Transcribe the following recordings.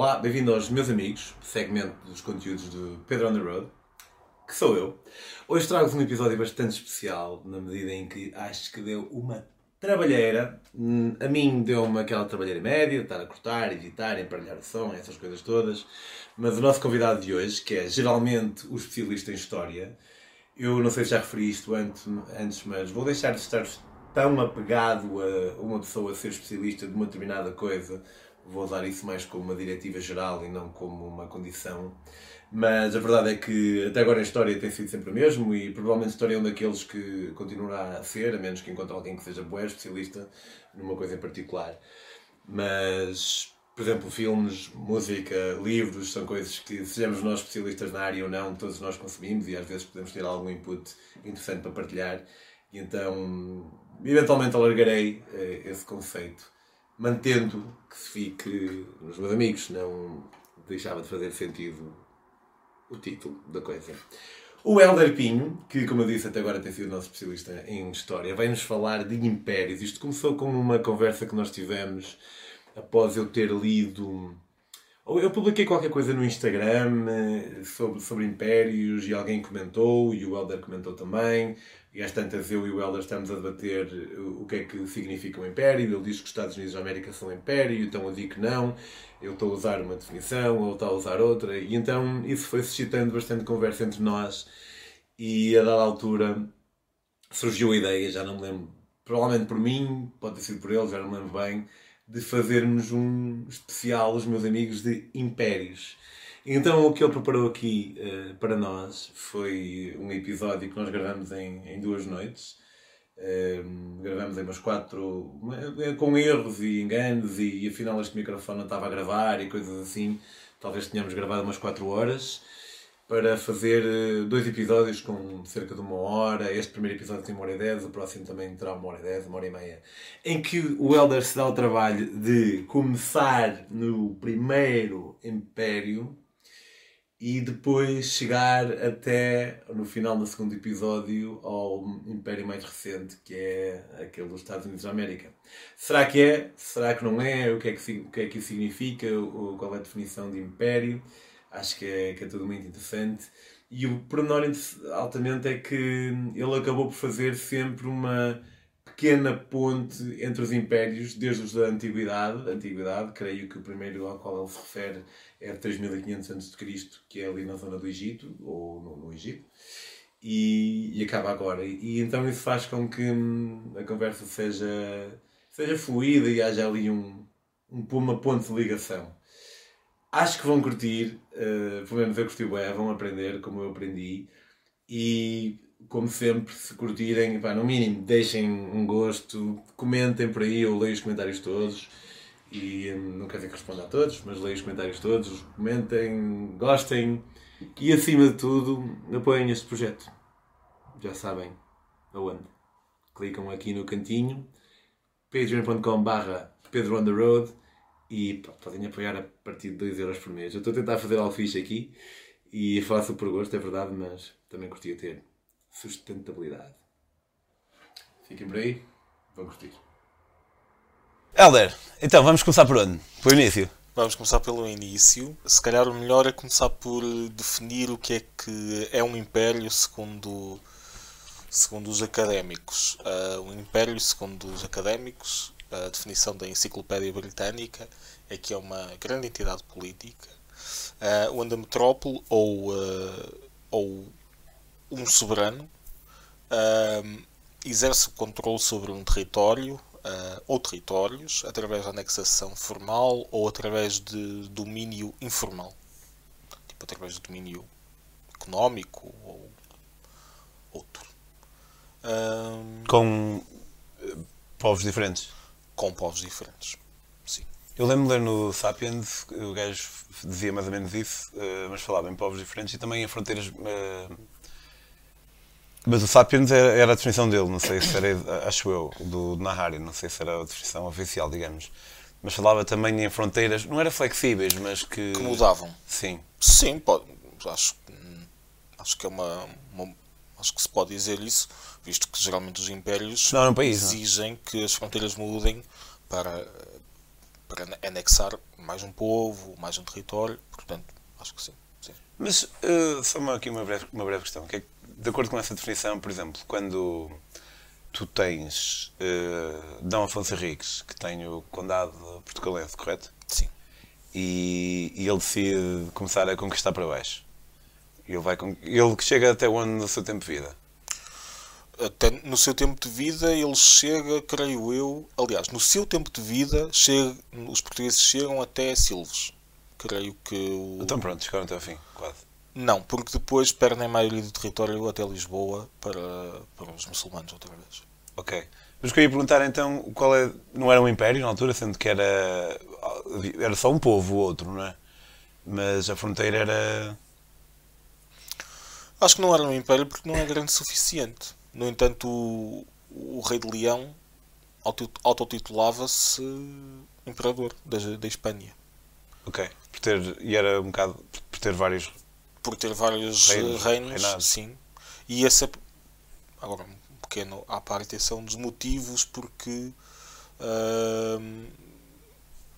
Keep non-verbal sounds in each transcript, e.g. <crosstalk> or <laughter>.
Olá, bem-vindo aos meus amigos, segmento dos conteúdos do Pedro on the Road, que sou eu. Hoje trago-vos um episódio bastante especial, na medida em que acho que deu uma trabalheira. Hum, A mim deu-me aquela trabalheira média, estar a cortar, editar, emparelhar o som, essas coisas todas. Mas o nosso convidado de hoje, que é geralmente o especialista em História, eu não sei se já referi isto antes, mas vou deixar de estar tão apegado a uma pessoa ser especialista de uma determinada coisa. Vou usar isso mais como uma diretiva geral e não como uma condição. Mas a verdade é que até agora a história tem sido sempre o mesmo e provavelmente a história é um daqueles que continuará a ser, a menos que encontre alguém que seja bué especialista numa coisa em particular. Mas, por exemplo, filmes, música, livros, são coisas que, sejamos nós especialistas na área ou não, todos nós consumimos e às vezes podemos ter algum input interessante para partilhar. E então, eventualmente alargarei eh, esse conceito, mantendo que se fique nos meus amigos, não deixava de fazer sentido o título da coisa. O Helder Pinho, que como eu disse até agora tem sido nosso especialista em História, vai-nos falar de impérios. Isto começou com uma conversa que nós tivemos após eu ter lido... Ou eu publiquei qualquer coisa no Instagram eh, sobre, sobre impérios e alguém comentou e o Helder comentou também. E às tantas eu e o Helder estamos a debater o que é que significa um império. Ele diz que os Estados Unidos da América são um império, então eu digo que não. Eu estou a usar uma definição, ele está a usar outra. E então isso foi suscitando bastante conversa entre nós. E a dada altura surgiu a ideia, já não me lembro, provavelmente por mim, pode ter sido por ele, já não me lembro bem, de fazermos um especial, os meus amigos, de impérios. Então o que ele preparou aqui eh, para nós foi um episódio que nós gravamos em, em duas noites. Eh, gravamos em umas quatro, eh, com erros e enganos, e, afinal este microfone não estava a gravar e coisas assim. Talvez tenhamos gravado umas quatro horas para fazer eh, dois episódios com cerca de uma hora. Este primeiro episódio tem uma hora e dez, o próximo também terá uma hora e dez, uma hora e meia. Em que o Elder se dá o trabalho de começar no primeiro Império e depois chegar até no final do segundo episódio ao Império mais recente, que é aquele dos Estados Unidos da América. Será que é? Será que não é? O que é que, o que, é que isso significa? Qual é a definição de Império? Acho que é, que é tudo muito interessante. E o pormenor altamente é que ele acabou por fazer sempre uma pequena ponte entre os impérios, desde os da Antiguidade, Antiguidade, creio que o primeiro ao qual ele se refere é de 3500 a.C., que é ali na zona do Egito, ou no, no Egito, e, e, acaba agora. E, e, então isso faz com que hum, a conversa seja, seja fluida e haja ali um, um, uma ponte de ligação. Acho que vão curtir, uh, pelo menos eu curti bem, vão aprender como eu aprendi, e como sempre, se curtirem, pá, no mínimo, deixem um gosto, comentem por aí, eu leio os comentários todos. E hum, não quer dizer que responda a todos, mas leio os comentários todos, comentem, gostem e, acima de tudo, apoiem este projeto. Já sabem aonde. Clicam aqui no cantinho, patreon.com.br Pedro on the road e pá, podem apoiar a partir de 2€ euros por mês. Eu estou a tentar fazer algo fixe aqui e faço por gosto, é verdade, mas também curtia ter sustentabilidade. Fiquem por aí, vão curtir. Helder, então vamos começar por onde? Pelo início? Vamos começar pelo início. Se calhar o melhor é começar por definir o que é que é um império segundo, segundo os académicos. Uh, um império, segundo os académicos, a definição da Enciclopédia Britânica é que é uma grande entidade política uh, onde a metrópole ou, uh, ou um soberano exerce o controle sobre um território uh, ou territórios através de anexação formal ou através de domínio informal, tipo através de domínio económico ou outro. Com povos diferentes? Com povos diferentes, sim. Eu lembro de ler no Sapiens, o gajo dizia mais ou menos isso, mas falava em povos diferentes e também em fronteiras uh, mas o Sapiens era, era, a definição dele, não sei se era, acho eu, do, do Nahari, não sei se era a definição oficial, digamos. Mas falava também em fronteiras, não era flexíveis, mas que. Que mudavam. Sim. Sim, pode, acho, acho que é uma, uma, Acho que se pode dizer isso, visto que geralmente os impérios não, país, exigem não. que as fronteiras mudem para, para anexar mais um povo, mais um território, portanto, acho que sim. sim. Mas uh, só uma, aqui uma breve, uma breve questão. Que é, de acordo com essa definição, por exemplo, quando tu tens uh, Dom Afonso Henriques, que tem o condado portugalense, correto? Sim. E, e ele decide começar a conquistar para baixo. Ele, vai, ele chega até onde no seu tempo de vida? Até no seu tempo de vida ele chega, creio eu, aliás, no seu tempo de vida chega, os portugueses chegam até Silves. Creio que o... Então pronto, chegaram até ao fim, quase. Não, porque depois perdem a maioria do território até Lisboa para, para os muçulmanos outra vez. Ok. Mas queria perguntar então qual é. Não era um império na altura, sendo que era. Era só um povo, o outro, não é? Mas a fronteira era. Acho que não era um império porque não é grande o suficiente. No entanto, o, o rei de Leão autotitulava-se imperador da, da Espanha. Ok. Por ter, e era um bocado. Por ter vários. Por ter vários reinos, reinos sim. E esse é. Agora, um pequeno à parte, esse é um dos motivos porque. Uh,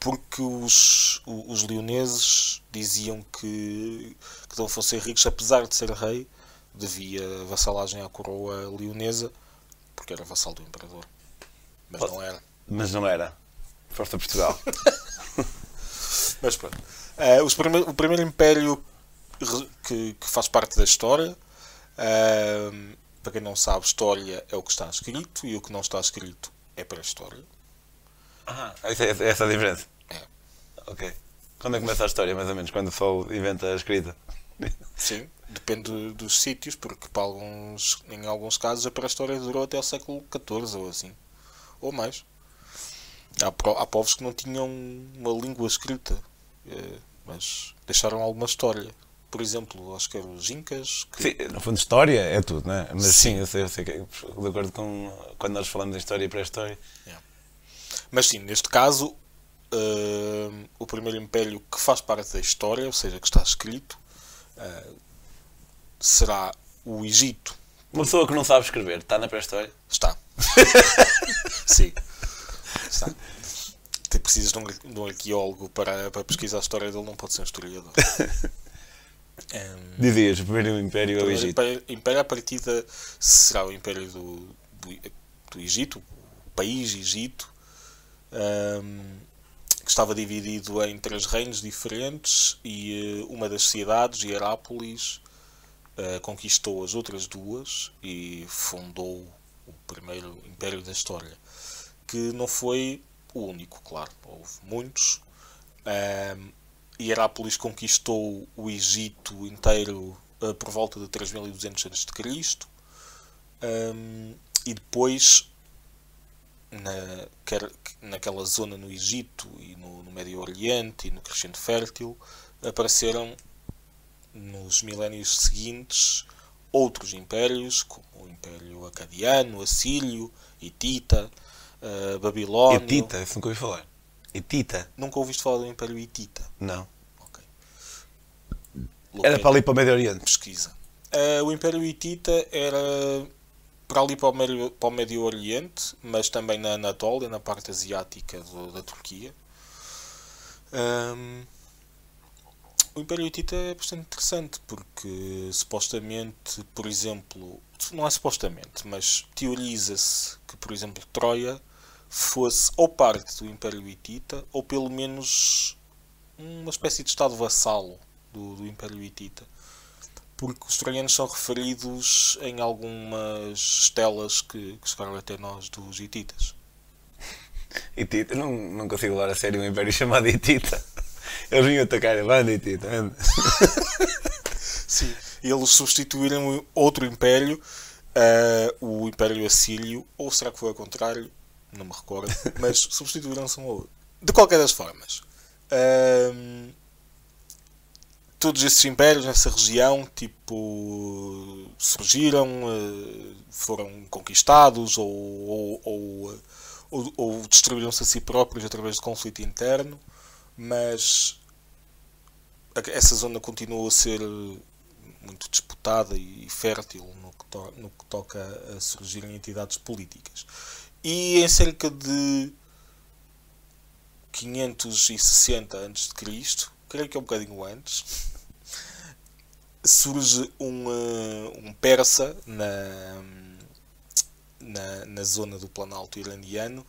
porque os, os leoneses diziam que, que Dom Afonso Henriques, apesar de ser rei, devia vassalagem à coroa leonesa, porque era vassal do imperador. Mas Pode. não era. Mas não era. Força Portugal. <laughs> Mas pronto. Uh, prime o primeiro império que, que, faz parte da história, uh, para quem não sabe, história é o que está escrito e o que não está escrito é para a história. Ah, essa, essa é a diferença? É. Ok. Quando é que começa a história, mais ou menos? Quando só inventa a escrita? Sim, depende dos sítios, porque para alguns, em alguns casos a pré-história durou até o século XIV ou assim, ou mais. Há, há povos que não tinham uma língua escrita, eh, mas deixaram alguma história. Por exemplo, acho que eram os Incas. Que... Sim, no fundo, história é tudo, não é? Mas sim, sim eu, sei, eu sei que de acordo com quando nós falamos de história e pré-história. Yeah. Mas sim, neste caso, uh, o primeiro império que faz parte da história, ou seja, que está escrito, uh, será o Egito. Uma pessoa que não sabe escrever, está na pré-história? Está. <laughs> Sim. Está. Te precisas de um, de um arqueólogo para, para pesquisar a história dele, não pode ser um historiador. <laughs> Um, Dizias, o primeiro império é o Egito. Império, império à partida será o império do, do, do Egito, o país Egito, um, que estava dividido em três reinos diferentes e uh, uma das cidades, Hierápolis, uh, conquistou as outras duas e fundou o primeiro império da história, que não foi o único, claro, houve muitos. Um, Hierápolis conquistou o Egito inteiro uh, por volta de 3200 a.C. Um, e depois, na, quer, naquela zona no Egito e no, no Médio Oriente e no Crescente Fértil, apareceram nos milénios seguintes outros impérios, como o Império Acadiano, Assírio, Hitita, uh, Babilónio. Hitita, isso nunca ouvi falar. Hitita? Nunca ouviste falar do Império Hitita? Não. Ok. Era para ali para o Médio Oriente. Pesquisa. Uh, o Império Hitita era para ali para o, Médio, para o Médio Oriente, mas também na Anatólia, na parte asiática do, da Turquia. Um, o Império Hitita é bastante interessante porque supostamente, por exemplo, não é supostamente, mas teoriza-se que, por exemplo, Troia fosse ou parte do Império Hitita ou pelo menos uma espécie de estado vassalo do, do Império Hitita. Porque os troianos são referidos em algumas estelas que, que chegaram até nós dos hititas. Hitita? Não, não consigo levar a sério um império chamado Hitita. Eles vinham atacar a banda tudo. Sim, eles substituíram outro império, uh, o Império Assírio, ou será que foi ao contrário? Não me recordo, mas substituíram-se um outro. De qualquer das formas, uh, todos esses impérios nessa região, tipo, surgiram, uh, foram conquistados ou, ou, ou, ou, destruíram-se a si próprios através de conflito interno, mas essa zona continua a ser muito disputada e fértil no que, no que toca a surgirem entidades políticas. E em cerca de 560 a.C., creio que é um bocadinho antes, surge um, uh, um persa na, na, na zona do Planalto iraniano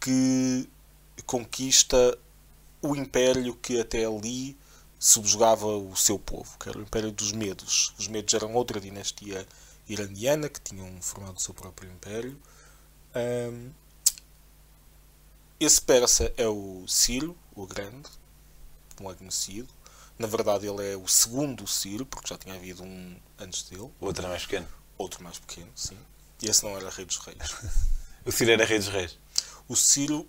que conquista o império que até ali subjugava o seu povo, que era o Império dos Medos. Os Medos eram outra dinastia iraniana que tinham formado o seu próprio império. Um, esse persa é o Ciro, o Grande, como é conhecido. Na verdade, ele é o segundo Ciro, porque já tinha havido um antes dele. Outro era mais pequeno. Outro mais pequeno, sim. E esse não era Rei dos Reis. <laughs> o Ciro era Rei dos Reis. O Ciro,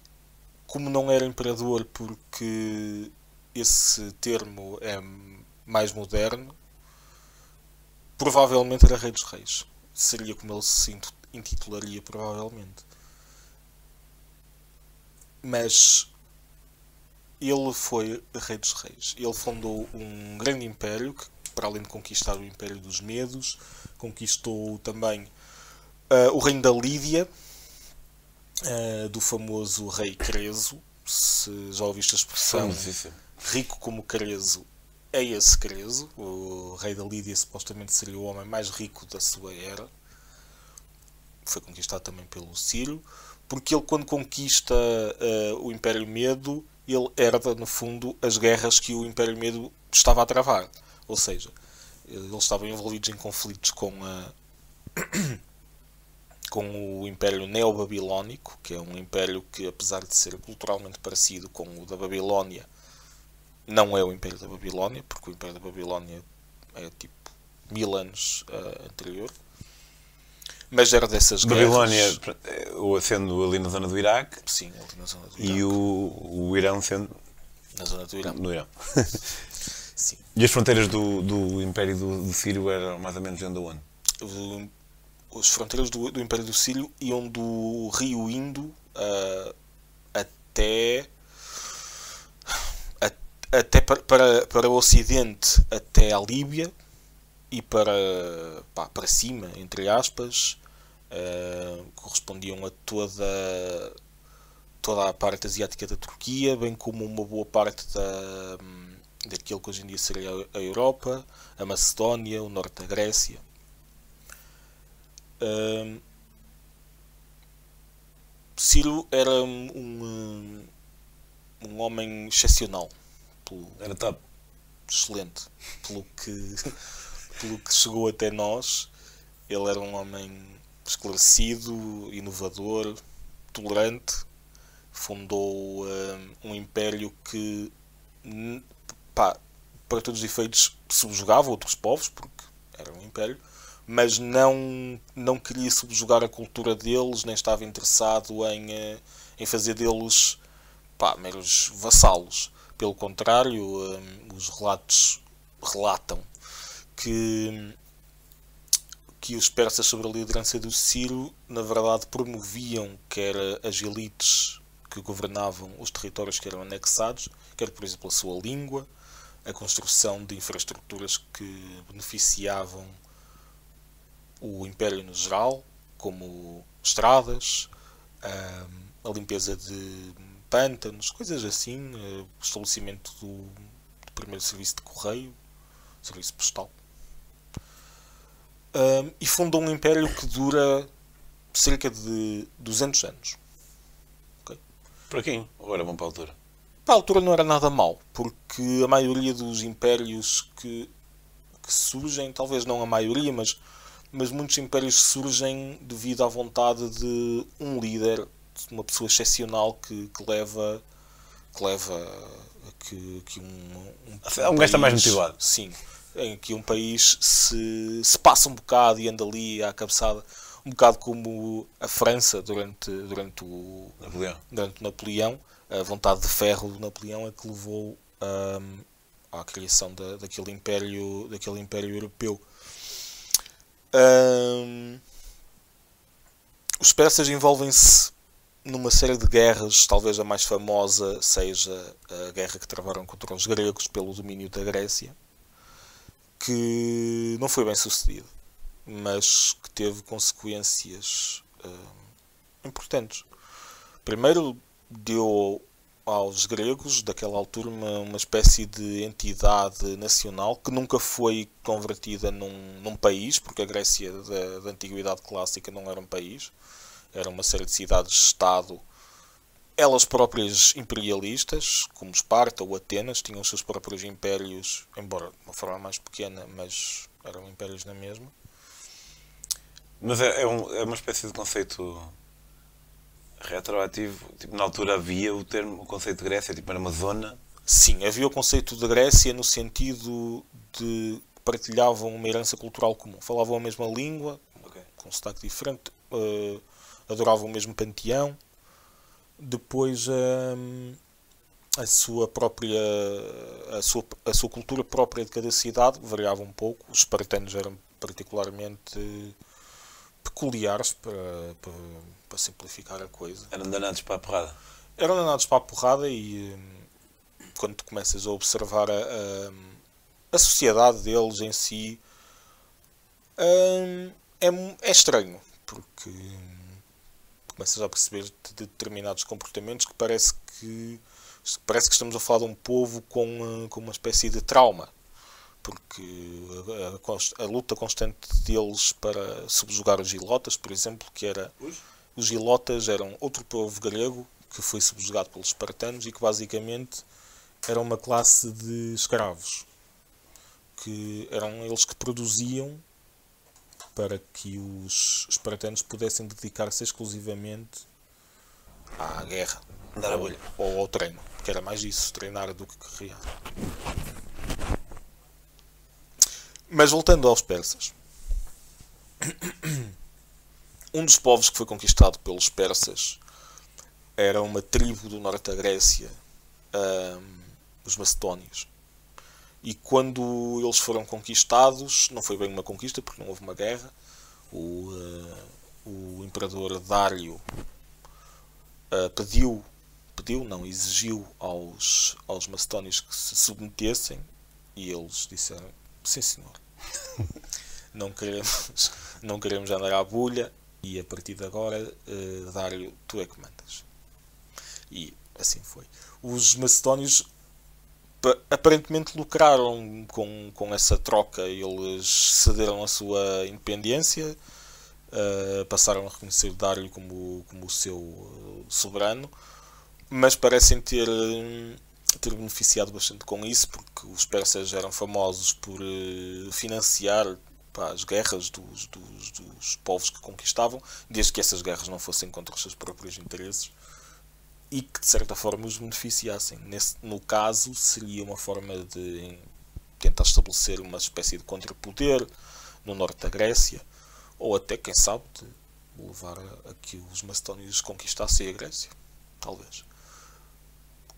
como não era imperador, porque esse termo é mais moderno, provavelmente era Rei dos Reis. Seria como ele se intitularia, provavelmente. Mas ele foi Rei dos Reis. Ele fundou um grande império que, para além de conquistar o Império dos Medos, conquistou também uh, o Reino da Lídia, uh, do famoso Rei Creso. Se já ouviste a expressão rico como Creso, é esse Creso. O Rei da Lídia supostamente seria o homem mais rico da sua era. Foi conquistado também pelo Ciro, porque ele, quando conquista uh, o Império Medo, ele herda, no fundo, as guerras que o Império Medo estava a travar. Ou seja, eles estavam envolvidos em conflitos com, a, <coughs> com o Império Neobabilónico, que é um império que, apesar de ser culturalmente parecido com o da Babilónia, não é o Império da Babilónia, porque o Império da Babilónia é tipo mil anos uh, anterior. Mas era dessas Babilónia, guerras. Babilónia sendo ali na zona do Iraque. Sim, ali na zona do Iraque. E o, o Irão sendo. Na zona do Irão. No Irão. <laughs> Sim. E as fronteiras do, do Império do, do Sírio eram mais ou menos onde onde? As fronteiras do, do Império do Sírio iam do Rio Indo uh, até. até para, para, para o Ocidente, até a Líbia e para, pá, para cima, entre aspas, uh, correspondiam a toda, toda a parte asiática da Turquia, bem como uma boa parte da, daquilo que hoje em dia seria a Europa, a Macedónia, o norte da Grécia. Uh, Ciro era um, um homem excepcional. Pelo, era top. Excelente. Pelo que pelo que chegou até nós, ele era um homem esclarecido, inovador, tolerante, fundou um, um império que, pá, para todos os efeitos, subjugava outros povos, porque era um império, mas não, não queria subjugar a cultura deles, nem estava interessado em, eh, em fazer deles pá, meros vassalos. Pelo contrário, um, os relatos relatam que, que os persas sobre a liderança do Ciro, na verdade, promoviam quer as elites que governavam os territórios que eram anexados, quer, por exemplo, a sua língua, a construção de infraestruturas que beneficiavam o Império no geral, como estradas, a limpeza de pântanos, coisas assim, o estabelecimento do primeiro serviço de correio, serviço postal um, e fundou um império que dura cerca de 200 anos. Okay? Para quem? Ou era bom para a altura? Para a altura não era nada mal, porque a maioria dos impérios que, que surgem, talvez não a maioria, mas, mas muitos impérios surgem devido à vontade de um líder, de uma pessoa excepcional que, que leva que leva a que, que um, um, um, um gajo está mais motivado. Sim, em que um país se, se passa um bocado e anda ali à cabeçada, um bocado como a França durante, durante, o, Napoleão. durante Napoleão. A vontade de ferro do Napoleão é que levou um, à criação da, daquele, império, daquele império europeu. Um, os persas envolvem-se numa série de guerras, talvez a mais famosa seja a guerra que travaram contra os gregos pelo domínio da Grécia que não foi bem sucedido, mas que teve consequências uh, importantes. Primeiro, deu aos gregos daquela altura uma, uma espécie de entidade nacional que nunca foi convertida num, num país, porque a Grécia da, da Antiguidade Clássica não era um país, era uma série de cidades-estado, elas próprias imperialistas, como Esparta ou Atenas, tinham os seus próprios impérios, embora de uma forma mais pequena, mas eram impérios na mesma. Mas é, é, um, é uma espécie de conceito retroativo. Tipo, na altura havia o termo, o conceito de Grécia, tipo, era uma zona. Sim, havia o conceito de Grécia no sentido de partilhavam uma herança cultural comum. Falavam a mesma língua, Ok. com um sotaque diferente, eh, adoravam o mesmo panteão. Depois hum, a sua própria a sua, a sua cultura própria de cada cidade variava um pouco. Os espartanos eram particularmente peculiares para, para, para simplificar a coisa. Eram danados para a porrada. Eram danados para a porrada e hum, quando tu começas a observar a, a, a sociedade deles em si hum, é, é estranho porque começas a perceber de determinados comportamentos que parece que parece que estamos a falar de um povo com, hum, com uma espécie de trauma. Porque a, a a luta constante deles para subjugar os gilotas, por exemplo, que era os? gilotas eram outro povo grego que foi subjugado pelos espartanos e que basicamente era uma classe de escravos que eram eles que produziam para que os espartanos pudessem dedicar-se exclusivamente à guerra bolha. ou ao treino, que era mais isso, treinar do que guerrear. Mas voltando aos persas. Um dos povos que foi conquistado pelos persas era uma tribo do norte da Grécia, ahm, os macedónios. E quando eles foram conquistados, não foi bem uma conquista porque não houve uma guerra, o, ah, o imperador Dário ah, pediu, pediu, não, exigiu aos, aos macedónios que se submetessem e eles disseram, sim senhor, <laughs> não queremos, não queremos andar à bulha e a partir de agora, eh, Dário, tu é que mandas. E assim foi. Os macedónios aparentemente lucraram com, com essa troca. Eles cederam a sua independência, eh, passaram a reconhecer Dário como, como o seu eh, soberano, mas parecem ter, eh, ter beneficiado bastante com isso, porque os persas eram famosos por financiar pá, as guerras dos, dos, dos povos que conquistavam, desde que essas guerras não fossem contra os seus próprios interesses e que de certa forma os beneficiassem. Nesse, no caso, seria uma forma de tentar estabelecer uma espécie de contrapoder no norte da Grécia, ou até, quem sabe, de levar a, que os macedónios conquistassem a Grécia. Talvez.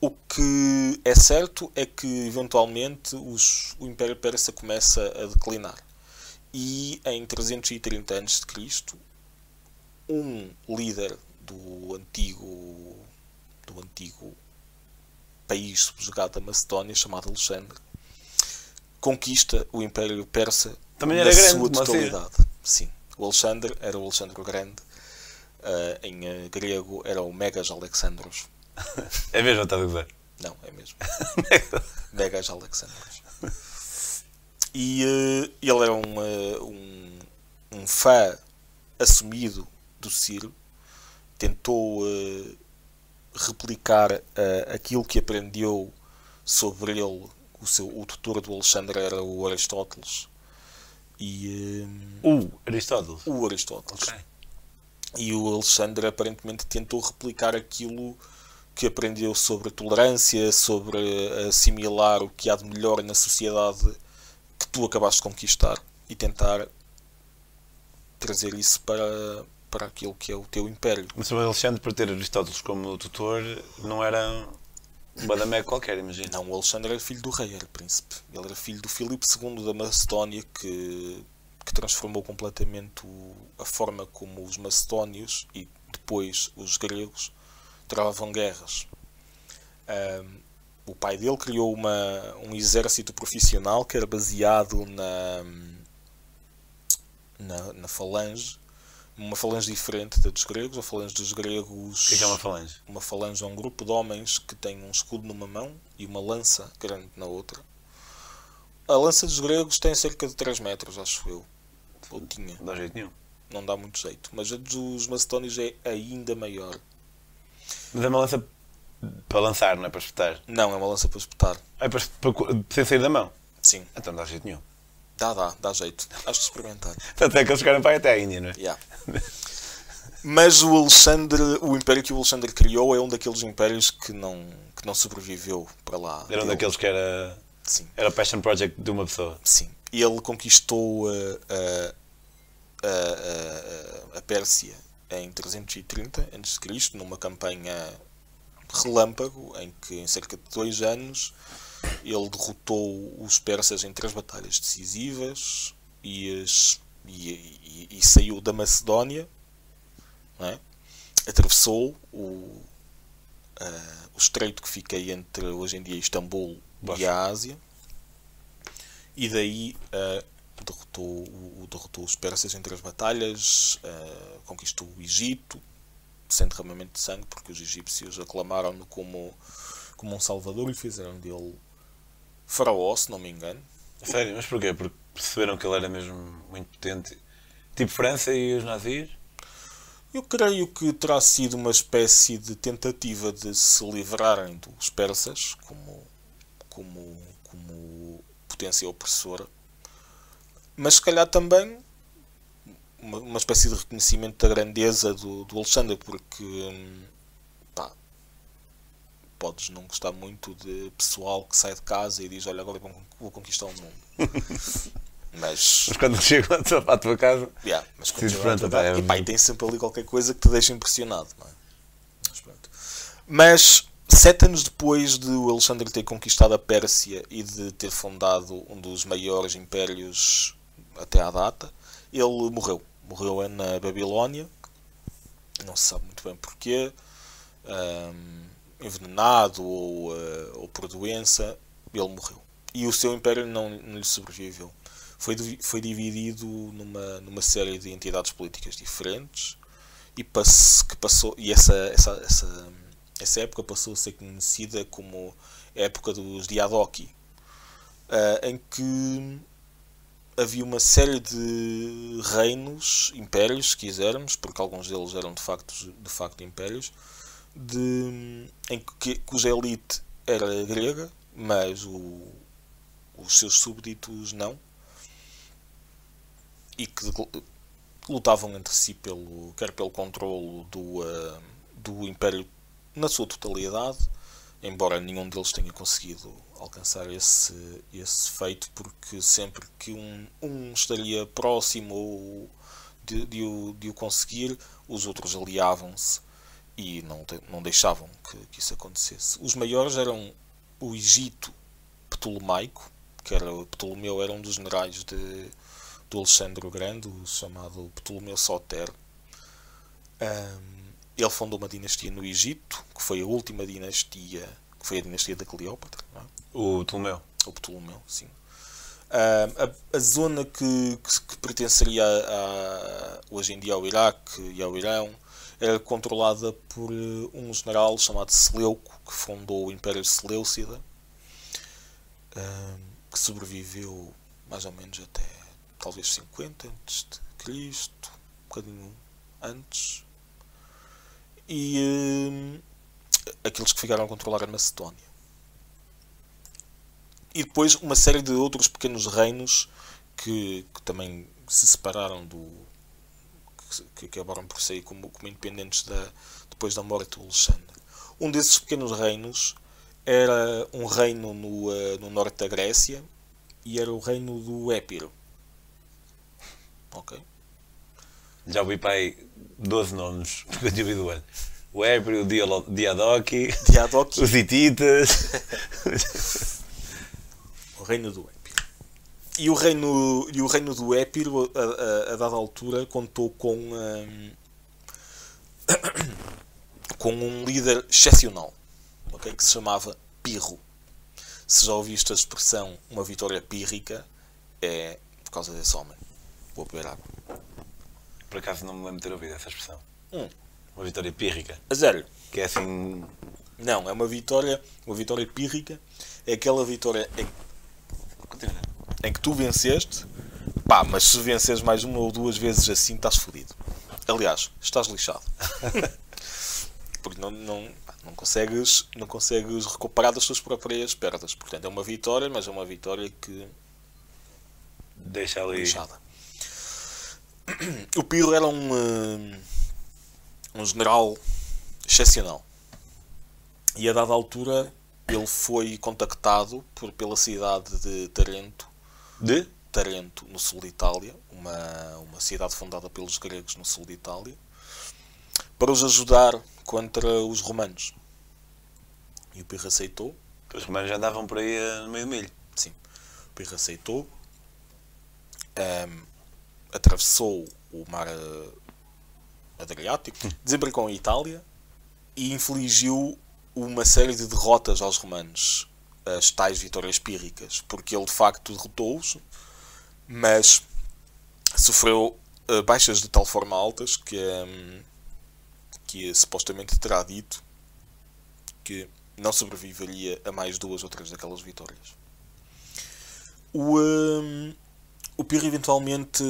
O que é certo é que, eventualmente, os- o Império Persa começa a declinar. E em 330 a.C., um líder do antigo do antigo país subjugado da Macedónia, chamado Alexandre, conquista o Império Persa Também na grande, sua assim? totalidade. Sim, o Alexandre era o Alexandre o Grande, ah, em ah, grego era o Megas Alexandros. <laughs> É mesmo, estás a dizer? Não, é mesmo. <laughs> Megas Alexandros. E eh, ele era um, eh, um, um fã assumido do Ciro. Tentou eh, replicar eh, aquilo que aprendeu sobre ele. O, seu, o tutor do Alexandre era o Aristóteles. E eh, O Aristóteles. o Aristóteles. E o Alexandre aparentemente tentou replicar aquilo que aprendeu sobre a tolerância, sobre assimilar o que há de melhor na sociedade que tu acabaste de conquistar e tentar trazer isso para, para aquilo que é o teu império. Mas o Alexandre, por ter Aristóteles como tutor, não era um badamé qualquer, imagina. Não, o Alexandre era filho do rei, era príncipe. Ele era filho do Filipe II da Macedónia que, que transformou completamente a forma como os macedónios e depois os gregos travavam guerras. Ahm, o pai dele criou uma, um exército profissional que era baseado na, na, na falange, uma falange diferente da dos gregos. A falange dos gregos. O que é, que é uma falange? Uma falange é um grupo de homens que tem um escudo numa mão e uma lança grande na outra. A lança dos gregos tem cerca de 3 metros, acho eu. Ou tinha. Não dá jeito nenhum. Não dá muito jeito. Mas a dos macedónios é ainda maior. Mas é uma lança para lançar, não é para espetar. Não, é uma lança para espetar. É para, para, sem sair da mão. Sim. Então não dá jeito nenhum. Dá, dá, dá jeito. Acho que experimentar. Tanto é que eles chegaram para até a Índia, não é? Yeah. Mas o Alexandre, o império que o Alexandre criou é um daqueles impérios que não, que não sobreviveu para lá. Era um Ele- daqueles que era. Sim, Era o passion project de uma pessoa. sim. E ele conquistou a, a, a, a Pérsia em 330 a.C., numa campanha relâmpago, em que em cerca de dois anos ele derrotou os persas em três batalhas decisivas e, as- e- e- e saiu da Macedónia, é? atravessou o, ah, o estreito que fica entre hoje em dia Istambul e a Ásia e daí ah, derrotou, o- derrotou os persas em três batalhas, ah, conquistou o Egito sem derramamento de sangue, porque os egípcios aclamaram-no como, como um salvador e fizeram dele faraó, se não me engano. Sério, mas porquê? Porque perceberam que ele era mesmo muito potente. Tipo França e os nazis? Eu creio que terá sido uma espécie de tentativa de se livrarem dos persas como, como, como potência opressora, mas se calhar também uma, uma espécie de reconhecimento da grandeza do, do Alexandre, porque hum, podes não gostar muito de pessoal que sai de casa e diz: Olha, agora vou, conquistar o mundo. <laughs> mas Mas quando <laughs> chegam à tua, casa. Yeah, mas continua pronto, é- E pá, e tem sempre ali qualquer coisa que te deixa impressionado. Não é? Mas, pronto. Mas sete anos depois de o Alexandre ter conquistado a Pérsia e de ter fundado um dos maiores impérios até à data, ele morreu. Morreu na Babilónia, não se sabe muito bem porquê, hum, envenenado ou, eh, ou por doença, ele morreu. E o seu império não, não lhe sobreviveu. Foi, foi dividido numa, numa série de entidades políticas diferentes e, pass, que passou, e essa, essa, essa, essa época passou a ser conhecida como época dos Diadochi, ah, em que havia uma série de reinos, impérios, se quisermos, porque alguns deles eram de facto, de facto impérios, de, em que, cuja elite era grega, mas o, os seus súbditos não, e que lutavam entre si pelo, quer pelo controlo do, ah, do Império na sua totalidade, embora nenhum deles tenha conseguido alcançar esse, esse feito, porque sempre que um, um estaria próximo ou de, de, o, de o conseguir, os outros aliavam-se e não, não deixavam que, que isso acontecesse. Os maiores eram o Egito Ptolomaico, que era, Ptolomeu era um dos generais de, do Alexandre o Grande, o chamado Ptolomeu Soter. Ahm, ele fundou uma dinastia no Egito, que foi a última dinastia, que foi a dinastia da Cleópatra, é? O Ptolomeu. o Ptolomeu, sim. A, a zona que, que, que pertenceria a, a- hoje em dia ao Iraque e ao Irão era controlada por eh, um general chamado Seleuco, que fundou o Império Seleucida, ah, que sobreviveu mais ou menos até talvez 50 antes de Cristo, um bocadinho antes. E eh, aqueles que ficaram a controlar a Macedónia e depois uma série de outros pequenos reinos que, que também se separaram do que, acabaram por sair como, como independentes da, depois da morte do Alexandre. Um desses pequenos reinos era um reino no, eh, no norte da Grécia e era o reino do Épiro. Ok? Já ouvi para aí 12 nomes que eu tive do ano. O Ébrio, o Diadochi, <laughs> os Hititas. <laughs> o reino do Épiro. E o reino, e o reino do Épiro, a, a- a dada altura, contou com, hum, <coughs> com um líder excepcional, ok? que se chamava Pirro. Se já ouviste a expressão uma vitória pírrica, é por causa desse homem. Vou beber água. Por acaso não me lembro de ter ouvido essa expressão. Hum. Uma vitória pírrica. A zero. Que é assim. Não, é uma vitória, uma vitória pírrica. É aquela vitória em, Continua. Em que tu venceste, pá, mas se vences mais uma ou duas vezes assim, estás fodido. Aliás, estás lixado. <laughs> Porque não, não, pá, não, consegues, não consegues recuperar das tuas próprias perdas. Portanto, é uma vitória, mas é uma vitória que Deixa ali. lixada. O Pirro era um, eh, um general excepcional. E a dada altura ele foi contactado por, pela cidade de Tarento, De? Tarento, no sul de Itália, uma, uma cidade fundada pelos gregos no sul de Itália, para os ajudar contra os romanos. E o Pirro aceitou, Os romanos já andavam por aí a meio milho. Sim. O Pirro aceitou. Ahm, atravessou o mar eh, Adriático, desembarcou em Itália e infligiu uma série de derrotas aos romanos, as tais vitórias pírricas, porque ele de facto derrotou-os, mas sofreu eh, baixas de tal forma altas que, hum, que supostamente terá dito que não sobreviveria a mais duas ou três daquelas vitórias. O, hum, o Pirro eventualmente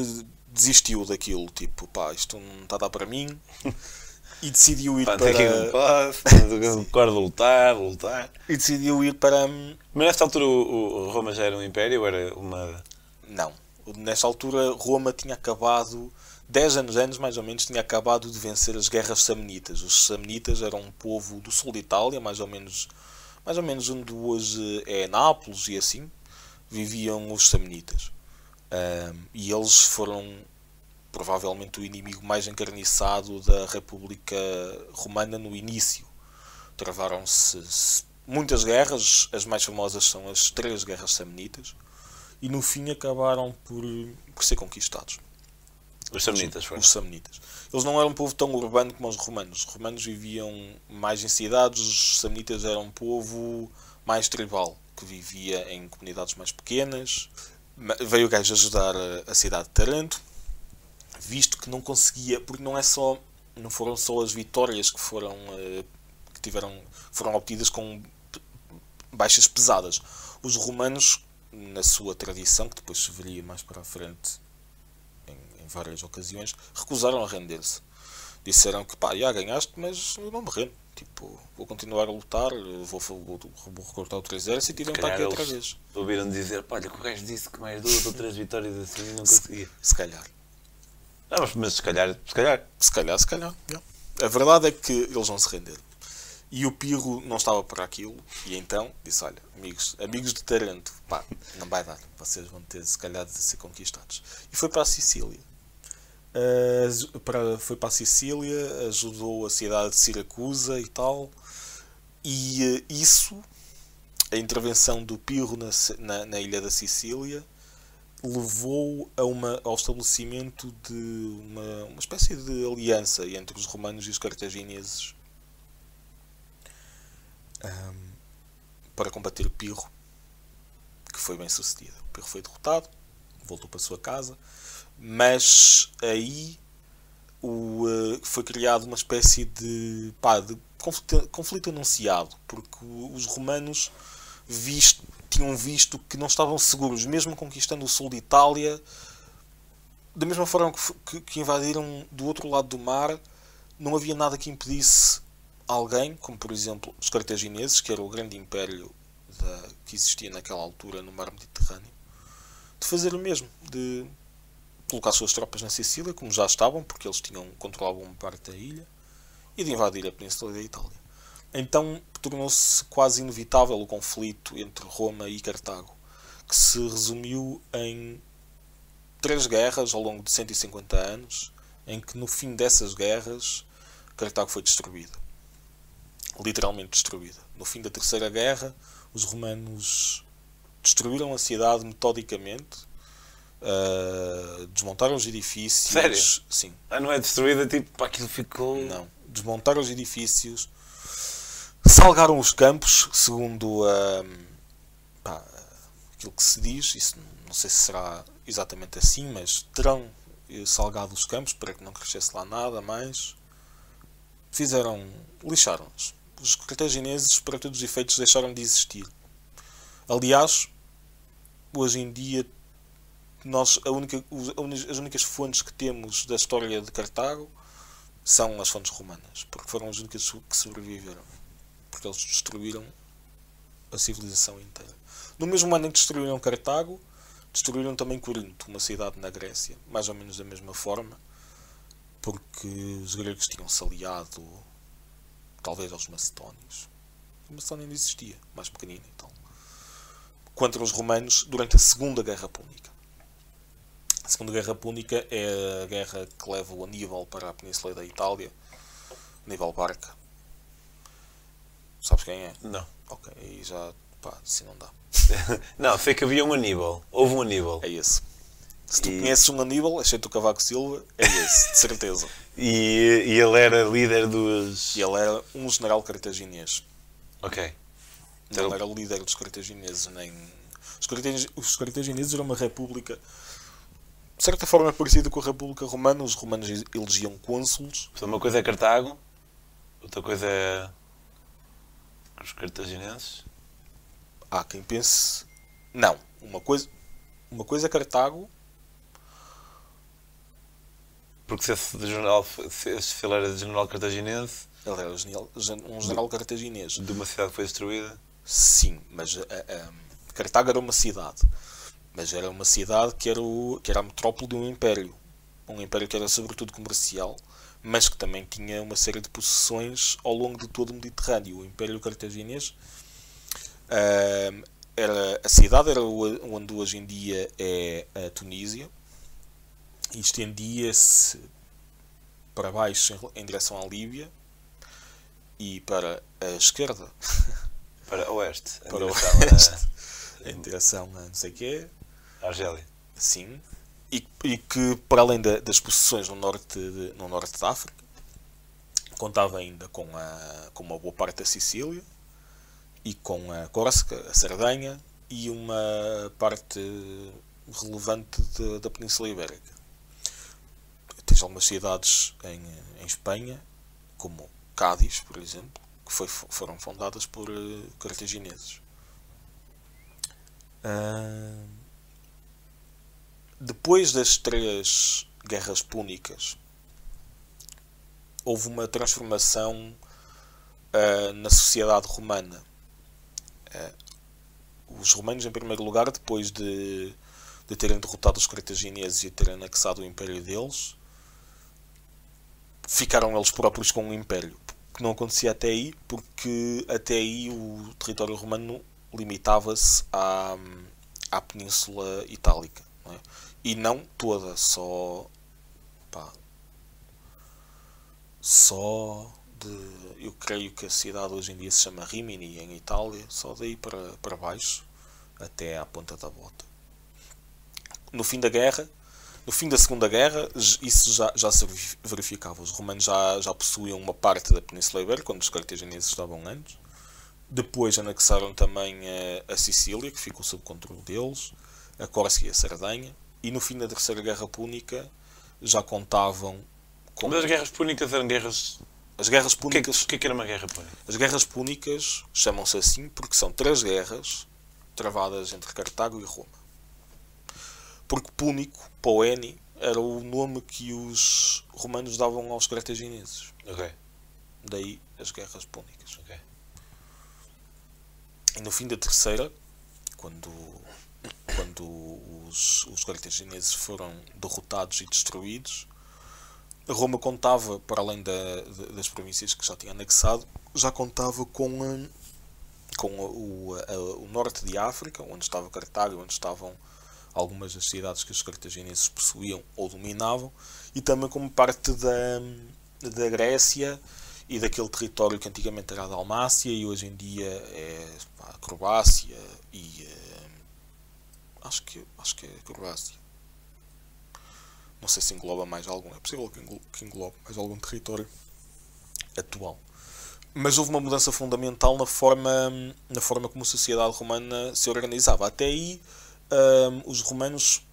desistiu daquilo, tipo, pá, isto não está a dar para mim, <laughs> e decidiu ir Pá, para. um passo, <laughs> não lutar, lutar. E decidiu ir para. hum, Mas nesta altura o, o Roma já era um império era uma. Não. Nesta altura, Roma tinha acabado, 10 anos antes mais ou menos, tinha acabado de vencer as guerras samnitas. Os samnitas eram um povo do sul de Itália, mais ou menos, mais ou menos onde hoje é Nápoles e assim, viviam os samnitas. Ahm, e eles foram provavelmente o inimigo mais encarniçado da República Romana no início. Travaram-se se- muitas guerras, as mais famosas são as três guerras samnitas, e no fim acabaram por, por ser conquistados. Os samnitas foram. Os samnitas. Eles não eram um povo tão urbano como os romanos. Os romanos viviam mais em cidades, os samnitas eram um povo mais tribal, que vivia em comunidades mais pequenas. Veio o gajo ajudar a cidade de Taranto, visto que não conseguia, porque não é só, não foram só as vitórias que foram eh, que tiveram, foram obtidas com baixas pesadas. Os romanos, na sua tradição, que depois se veria mais para a frente em, em várias ocasiões, recusaram a render-se. Disseram que pá, já ganhaste, mas eu não me rendo. Tipo, vou continuar a lutar, vou, vou, vou recortar outro exército e irem para aqui outra vez. ouviram dizer, pá, olha, o gajo disse que mais duas ou três vitórias assim não conseguia. Se calhar. Não, mas, mas se calhar, se calhar. Se calhar, se calhar. já. A verdade é que eles vão se render. E o Pirro não estava para aquilo, e então disse: Olha, amigos, amigos de Taranto, pá, não vai dar, vocês vão ter se calhar de ser conquistados. E foi para a Sicília. Uh, para, foi para a Sicília, ajudou a cidade de Siracusa e tal, e uh, isso, a intervenção do Pirro na, na, na ilha da Sicília, levou a uma, ao estabelecimento de uma, uma espécie de aliança entre os romanos e os cartagineses um, para combater Pirro, que foi bem sucedida. O Pirro foi derrotado, voltou para a sua casa, mas aí o, uh, foi criado uma espécie de, pá, de conflito, conflito anunciado, porque os romanos visto, tinham visto que não estavam seguros, mesmo conquistando o sul de Itália, da mesma forma que, que, que invadiram do outro lado do mar, não havia nada que impedisse alguém, como por exemplo os cartagineses, que era o grande império da, que existia naquela altura no mar Mediterrâneo, de fazer o mesmo, de colocar suas tropas na Sicília, como já estavam, porque eles tinham controlavam uma parte da ilha, e de invadir a península da Itália. Então tornou-se quase inevitável o conflito entre Roma e Cartago, que se resumiu em três guerras ao longo de 150 anos, em que no fim dessas guerras Cartago foi destruída. Literalmente destruída. No fim da Terceira Guerra, os romanos destruíram a cidade metodicamente, uh, desmontaram os edifícios. Sério? Sim. Ah, não é destruída, tipo, pá, aquilo ficou. Não. Desmontaram os edifícios, salgaram os campos, segundo pá, aquilo que se diz. Isso não sei se será exatamente assim, mas terão eh, salgado os campos para que não crescesse lá nada mais. Fizeram. lixaram-nos. Os cartagineses, para todos os efeitos, deixaram de existir. Aliás, hoje em dia, nós, a única, as únicas fontes que temos da história de Cartago são as fontes romanas, porque foram as únicas que sobreviveram. Porque eles destruíram a civilização inteira. No mesmo ano em que destruíram Cartago, destruíram também Corinto, uma cidade na Grécia, mais ou menos da mesma forma, porque os gregos tinham-se aliado, talvez aos macedónios. A Macedónia não existia, mais pequenina então. Contra os romanos durante a Segunda Guerra Púnica. A Segunda Guerra Púnica é a guerra que leva o Aníbal para a Península da Itália. Aníbal Barca. Sabes quem é? Não. Ok, aí já. pá, assim não dá. <laughs> não, sei que havia um Aníbal. Houve um Aníbal. É esse. Se tu E- conheces um Aníbal, exceto o Cavaco Silva, é esse, de certeza. <laughs> E, e ele era líder dos. E ele era um general cartaginês. Ok. Então- era o líder dos cartagineses, nem. Os cartagineses, os cartagineses eram uma república, de certa forma parecida com a República Romana. Os romanos elegiam cônsules. Portanto, uma coisa é Cartago, outra coisa é. Os cartaginenses. Há quem pense. Não. Uma coisa, uma coisa é Cartago, Porque se esse, general, se esse ele era general cartaginense ele era um general- um general cartaginês. de uma cidade que foi destruída. Sim, mas a, a- Cartago era uma cidade. Mas era uma cidade que era, o, que era a metrópole de um império. Um império que era sobretudo comercial, mas que também tinha uma série de possessões ao longo de todo o Mediterrâneo. O Império Cartaginês ahm, era, a cidade era onde hoje em dia é a Tunísia e estendia-se para baixo em, em direção à Líbia e para a esquerda <laughs> Para oeste. em para o direção oeste, em direção a não sei o quê, a Argélia. sim, e, e que para além da- das possessões no norte, de, no norte da África, contava ainda com, a, com uma boa parte da Sicília e com a Córsega, a Sardenha e uma parte relevante de- da Península Ibérica. Tens algumas cidades em, em Espanha, como Cádiz, por exemplo, que foi, foram fundadas por eh, cartagineses. Ah, depois das três guerras púnicas, houve uma transformação ah, na sociedade romana. Ah, os romanos, em primeiro lugar, depois de, de terem derrotado os cartagineses e terem anexado o império deles, ficaram eles próprios com um império. Que não acontecia até aí, porque até aí o território romano limitava-se à, à Península Itálica. não é? E não toda, só. pá, só de. Eu creio que a cidade hoje em dia se chama Rimini, em Itália, só daí para, para baixo, até à ponta da bota. No fim da guerra, no fim da Segunda Guerra, isso já, já se verifi- verificava. Os romanos já, já possuíam uma parte da Península Ibérica, quando os cartagineses estavam antes. Depois anexaram também a, a Sicília, que ficou sob controle deles, a Córcega e a Sardenha. E no fim da Terceira Guerra Púnica já contavam com Mas as guerras púnicas eram guerras. as guerras é, púnicas. o que é que era uma guerra púnica? As guerras púnicas chamam-se assim porque são três guerras travadas entre Cartago e Roma. Porque púnico, poeni, era o nome que os romanos davam aos cartagineses. Ok, Daí as guerras púnicas. ok. E no fim da terceira, quando, quando os, os cartagineses foram derrotados e destruídos, Roma contava, para além da- da- das províncias que já tinha anexado, já contava com, com o, o norte de África, onde estava Cartago, onde estavam algumas das cidades que os cartagineses possuíam ou dominavam, e também como parte da, da Grécia e daquele território que antigamente era a Dalmácia e hoje em dia é a Croácia e eh, acho que acho que é a Croácia. Não sei se engloba mais algum, é possível que englo- que englobe mais algum território atual. Mas houve uma mudança fundamental na forma, na forma como a sociedade romana se organizava. Até aí, hum, os romanos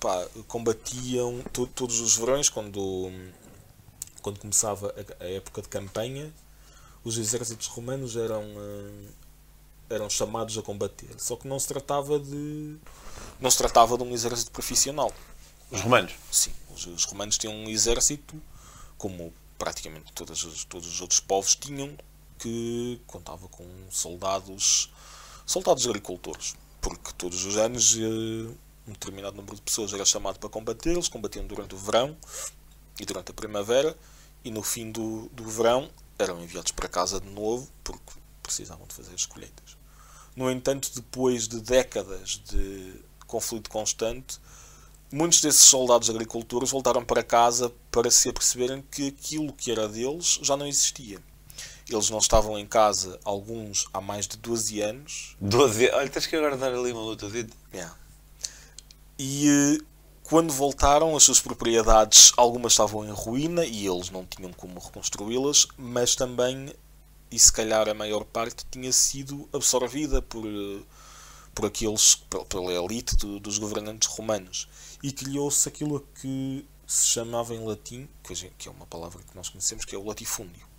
pá, combatiam to, todos os verões, quando, quando começava a, a, época de campanha, os exércitos romanos eram, uh, eram chamados a combater. Só que não se tratava de. não se tratava de um exército profissional. Os romanos? Sim, os, os romanos tinham um exército, como praticamente todos os, todos os outros povos tinham, que contava com soldados, soldados agricultores, porque todos os anos eh, um determinado número de pessoas era chamado para combater, eles combatiam durante o verão e durante a primavera, e no fim do, do verão eram enviados para casa de novo, porque precisavam de fazer as colheitas. No entanto, depois de décadas de conflito constante, muitos desses soldados agricultores voltaram para casa para se aperceberem que aquilo que era deles já não existia. Eles não estavam em casa, alguns há mais de 12 anos. 12 Olha, tens que agora dar ali uma luta. Yeah. E eh, quando voltaram, as suas propriedades, algumas estavam em ruína e eles não tinham como reconstruí-las, mas também, e se calhar a maior parte, tinha sido absorvida por, eh, por aqueles, pela elite do, dos governantes romanos. E criou-se aquilo que se chamava em latim, que é uma palavra que nós conhecemos, que é o latifúndio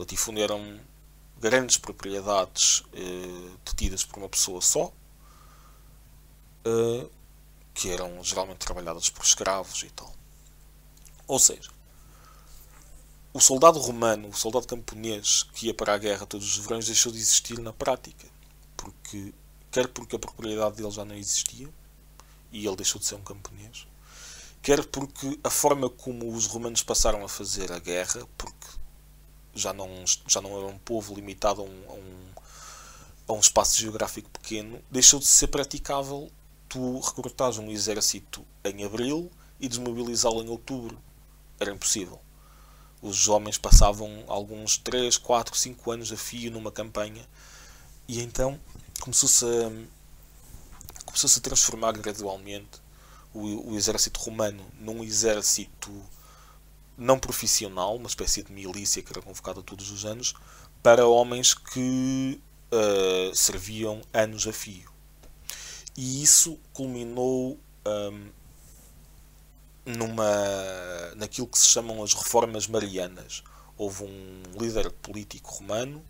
latifúndio eram grandes propriedades eh, detidas por uma pessoa só, eh, que eram geralmente trabalhadas por escravos e tal. Ou seja, o soldado romano, o soldado camponês que ia para a guerra todos os verões deixou de existir na prática, porque quer porque a propriedade dele já não existia e ele deixou de ser um camponês, quer porque a forma como os romanos passaram a fazer a guerra, porque já não, já não era um povo limitado a um, a um, a um espaço geográfico pequeno, deixou de ser praticável tu recrutares um exército em abril e desmobilizá-lo em outubro. Era impossível. Os homens passavam alguns 3, 4, 5 anos a fio numa campanha e então começou-se a, começou-se a transformar gradualmente o, o exército romano num exército não profissional, uma espécie de milícia que era convocada todos os anos, para homens que uh, serviam anos a fio. E isso culminou um, numa, naquilo que se chamam as reformas marianas. Houve um líder político romano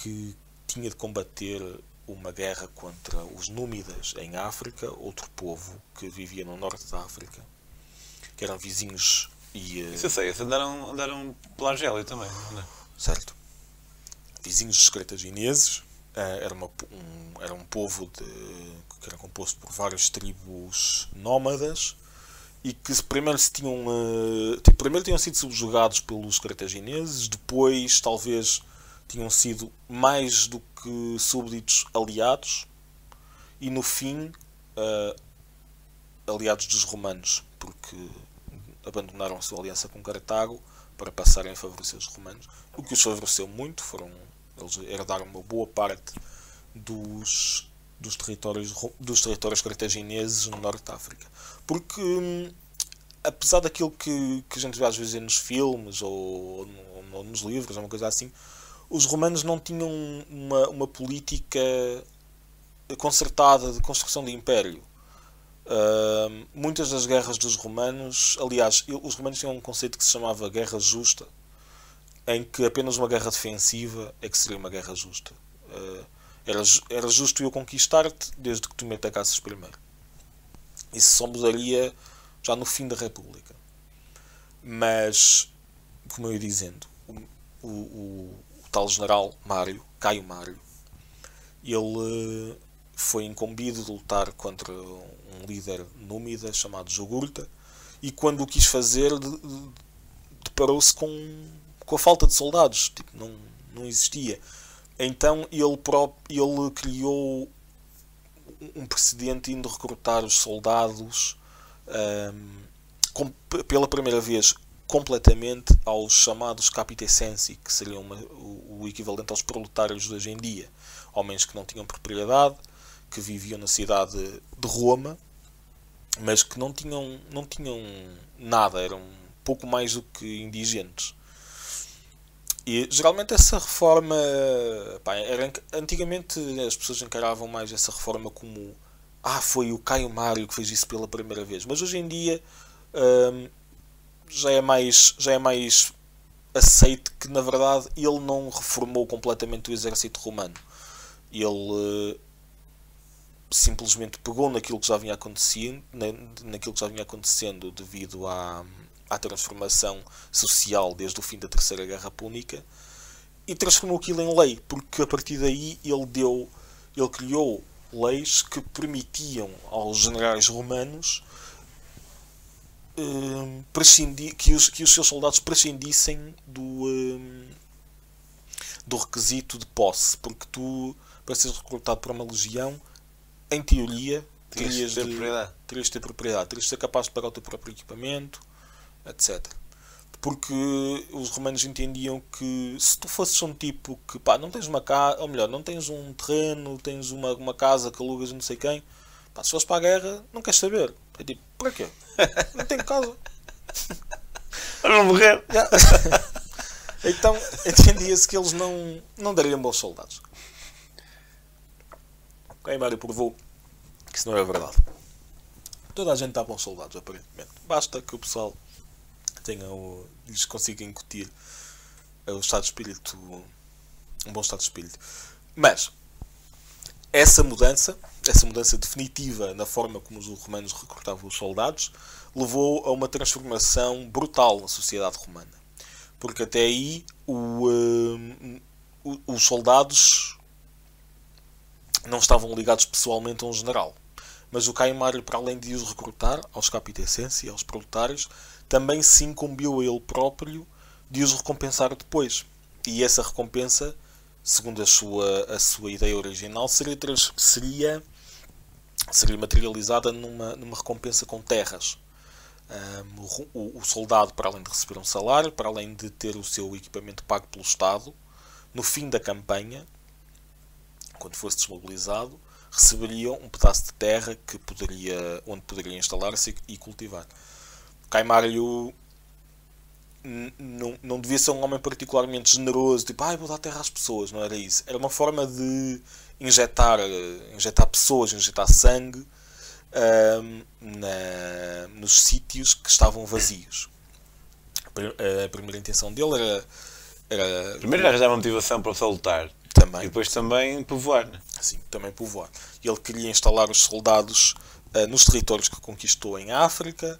que tinha de combater uma guerra contra os Númidas em África, outro povo que vivia no norte da África, que eram vizinhos e, uh... Isso eu sei, andaram, andaram pela Argélia também, não é? Certo. Vizinhos dos cartagineses, uh, era, uma, um, era um povo de, que era composto por várias tribos nómadas e que primeiro se tinham uh, tipo, primeiro tinham sido subjugados pelos cartagineses, depois talvez tinham sido mais do que súbditos aliados e no fim uh, aliados dos romanos, porque abandonaram a sua aliança com Cartago para passarem a favorecer os romanos, o que os favoreceu muito, foram eles herdaram uma boa parte dos, dos, territórios, dos territórios cartagineses no norte da África. Porque, hum, apesar daquilo que, que a gente vê às vezes nos filmes ou, ou nos livros, ou uma coisa assim, os romanos não tinham uma, uma política concertada de construção de império. Uh, muitas das guerras dos romanos, aliás, os romanos tinham um conceito que se chamava guerra justa, em que apenas uma guerra defensiva é que seria uma guerra justa. Uh, era, era justo eu conquistar-te desde que tu me atacasses primeiro. Isso só mudaria já no fim da República. Mas, como eu ia dizendo, o, o, o, o tal general Mário, Caio Mário, ele foi incumbido de lutar contra um líder númida chamado Jugurta e quando o quis fazer deparou-se com, com a falta de soldados tipo, não, não existia então ele, próprio, ele criou um precedente indo recrutar os soldados um, com, pela primeira vez completamente aos chamados capitessensi, que seriam uma, o, o equivalente aos proletários de hoje em dia. Homens que não tinham propriedade, que viviam na cidade de Roma, mas que não tinham, não tinham nada, eram pouco mais do que indigentes. E geralmente essa reforma. Pá, era, antigamente as pessoas encaravam mais essa reforma como ah, foi o Caio Mário que fez isso pela primeira vez. Mas hoje em dia hum, já é mais já é mais aceito que na verdade ele não reformou completamente o exército romano. Ele uh, simplesmente pegou naquilo que já vinha acontecendo, na, naquilo que já vinha acontecendo devido à, à transformação social desde o fim da Terceira Guerra Púnica e transformou aquilo em lei, porque a partir daí ele deu, ele criou leis que permitiam aos generais romanos um, prescindir, que, os, que os seus soldados prescindissem do, um, do requisito de posse, porque tu, para seres recrutado para uma legião, em teoria, terias de ter propriedade. Terias de ter propriedade, terias de ser capaz de pagar o teu próprio equipamento, etc. Porque os romanos entendiam que se tu fosses um tipo que pá, não tens uma casa, ou melhor, não tens um terreno, tens uma, uma casa que alugas não sei quem, pá, se fores para a guerra, não queres saber. É tipo, para quê? <laughs> Não tenho casa. Para não morrer. <laughs> <laughs> então entendia-se que eles não, não dariam bons soldados. Ok, Mário provou que isso não é verdade. Toda a gente dá bons soldados, aparentemente. Basta que o pessoal tenha o, lhes consiga incutir o estado de espírito, um bom estado de espírito. Mas essa mudança, essa mudança definitiva na forma como os romanos recrutavam os soldados, levou a uma transformação brutal na sociedade romana. Porque até aí o, uh, os soldados não estavam ligados pessoalmente a um general. Mas o Caio Mário, para além de os recrutar aos capitescenses e aos proletários, também se incumbiu a ele próprio de os recompensar depois. E essa recompensa segundo a sua, a sua ideia original, seria, seria, seria materializada numa, numa recompensa com terras. Um, o, o, soldado, para além de receber um salário, para além de ter o seu equipamento pago pelo Estado, no fim da campanha, quando fosse desmobilizado, receberia um pedaço de terra que poderia, onde poderia instalar-se e cultivar. Caimário não, não devia ser um homem particularmente generoso, tipo, ai, ah, vou dar terra às pessoas, não era isso. Era uma forma de injetar, injetar pessoas, injetar sangue um, na, nos sítios que estavam vazios. A primeira intenção dele era. era Primeiro arranjava motivação para pessoal lutar. Também. E depois também povoar. Né? Sim, também povoar. Ele queria instalar os soldados uh, nos territórios que conquistou em África,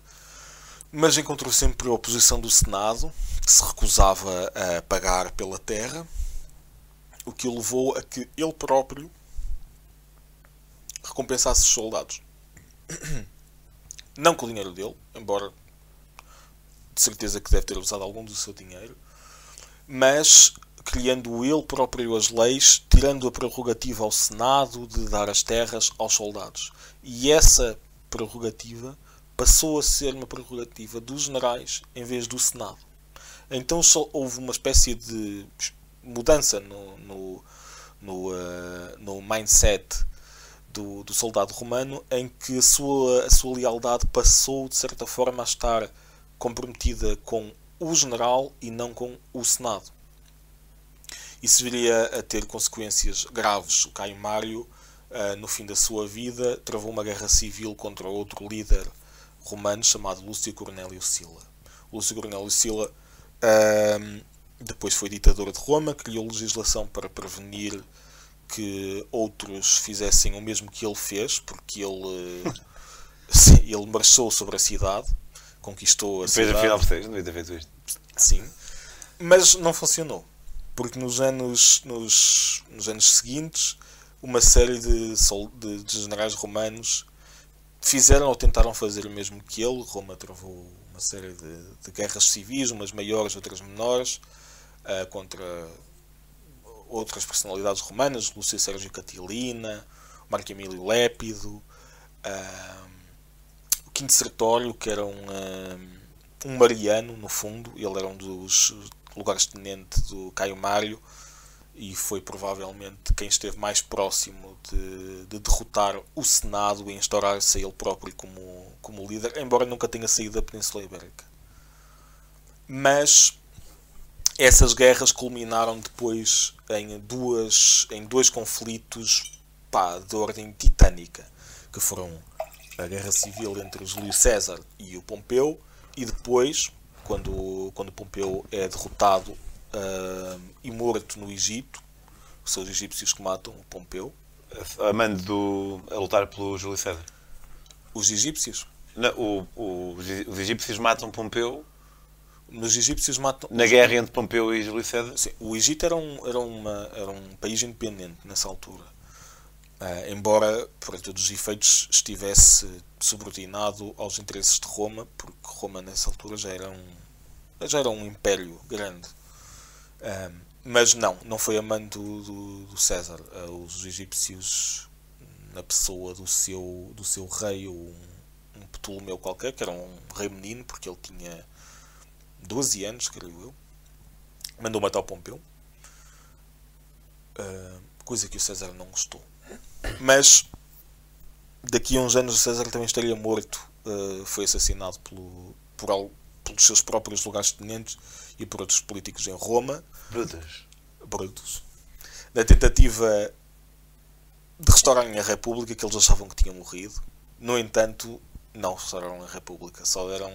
mas encontrou sempre a oposição do Senado, que se recusava a pagar pela terra, o que o levou a que ele próprio recompensasse os soldados. Não com o dinheiro dele, embora de certeza que deve ter usado algum do seu dinheiro, mas criando ele próprio as leis, tirando a prerrogativa ao Senado de dar as terras aos soldados. E essa prerrogativa passou a ser uma prerrogativa dos generais em vez do Senado. Então só houve uma espécie de mudança no, no, no, uh, no mindset do, do, soldado romano em que a sua, a sua lealdade passou de certa forma a estar comprometida com o general e não com o Senado. Isso viria a ter consequências graves. O Caio Mário, uh, no fim da sua vida, travou uma guerra civil contra outro líder romano chamado Lúcio Cornélio Sila. Lúcio Cornélio Sila um, depois foi ditador de Roma, criou legislação para prevenir que outros fizessem o mesmo que ele fez, porque ele, <laughs> ele marchou sobre a cidade, conquistou a Depois, cidade. afinal, vocês não devia ter isto. Sim, mas não funcionou, porque nos anos, nos, nos anos seguintes uma série de, de, de generais romanos fizeram ou tentaram fazer o mesmo que ele. Roma travou uma série de, de guerras civis, umas maiores, outras menores, uh, contra outras personalidades romanas, Lúcio Sérgio Catilina, Marco Emílio Lépido, uh, o Quinto Sertório, que era um, uh, um mariano, no fundo, ele era um dos lugares tenente do Caio Mário, e foi provavelmente quem esteve mais próximo de, de derrotar o Senado e instaurar-se ele próprio como, como líder, embora nunca tenha saído da Península Ibérica. Mas essas guerras culminaram depois em, duas, em dois conflitos pá, de ordem titânica, que foram a guerra civil entre Júlio César e o Pompeu, e depois, quando, quando Pompeu é derrotado uh, e morto no Egito, são os egípcios que matam o Pompeu. A mando do, a lutar pelo Júlio César. Os egípcios? Não, o, o, os egípcios matam Pompeu. Nos egípcios matam. Na guerra entre Pompeu e Júlio César? Sim, o Egito era um, era, uma, era um país independente nessa altura. Uh, embora, por todos os efeitos, estivesse subordinado aos interesses de Roma, porque Roma nessa altura já era um, já era um império grande. Uh, mas não, não foi a mãe do, do, César. Uh, os egípcios, na pessoa do seu, do seu rei, um, um Ptolomeu qualquer, que era um rei menino, porque ele tinha 12 anos, creio eu, mandou matar o Pompeu. Uh, coisa que o César não gostou. Mas daqui a uns anos o César também estaria morto. Uh, foi assassinado pelo, por, pelos seus próprios lugares tenentes e por outros políticos em Roma. Brutus. Brutus. Na tentativa de restaurarem a República, que eles achavam que tinha morrido. No entanto, não restauraram a República. Só deram,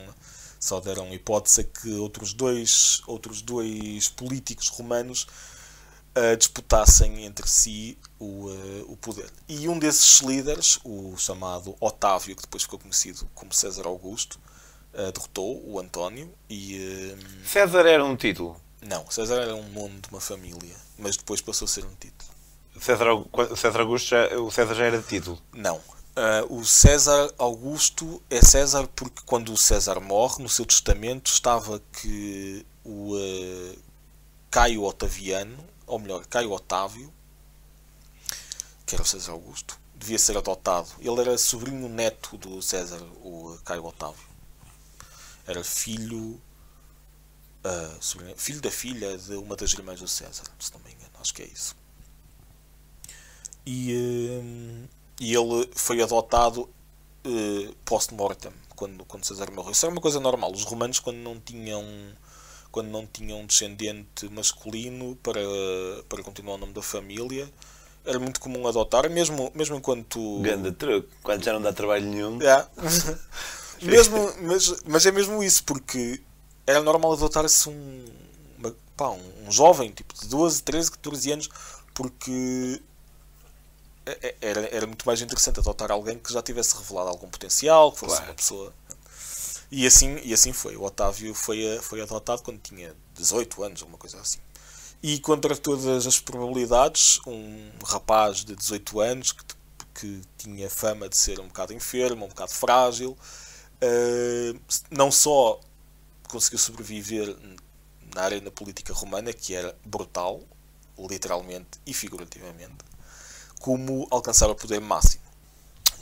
só deram hipótese a que outros dois, outros dois políticos romanos uh, disputassem entre si o, uh, o poder. E um desses líderes, o chamado Otávio, que depois ficou conhecido como César Augusto, uh, derrotou o António e. César era um título? Não, César era um nome de uma família, mas depois passou a ser um título. César, César Augusto já, o César já era de título? Não. Uh, o César Augusto é César porque quando o César morre, no seu testamento estava que o uh, Caio Otaviano, ou melhor, Caio Otávio, que era o César Augusto, devia ser adotado. Ele era sobrinho neto do César, o Caio Otávio. Era filho uh, filho da filha de uma das irmãs do César, se não me engano, acho que é isso. E, uh, e ele foi adotado uh, post-mortem, quando, quando César morreu. Isso era uma coisa normal. Os romanos, quando não tinham quando não tinham um descendente masculino para, para continuar o nome da família, era muito comum adotar, mesmo, mesmo enquanto. Grande truque, quando já não dá trabalho nenhum. É. <laughs> mesmo, mas, mas é mesmo isso, porque era normal adotar-se um, pá, um jovem, tipo de 12, 13, 14 anos, porque é, é, era, era muito mais interessante adotar alguém que já tivesse revelado algum potencial, que fosse claro. uma pessoa. E assim, e assim foi. O Otávio foi, foi adotado quando tinha 18 anos, alguma coisa assim. E contra todas as probabilidades, um rapaz de 18 anos que, que tinha fama de ser um bocado enfermo, um bocado frágil, uh, não só conseguiu sobreviver na arena política romana, que era brutal, literalmente e figurativamente, como alcançar o poder máximo.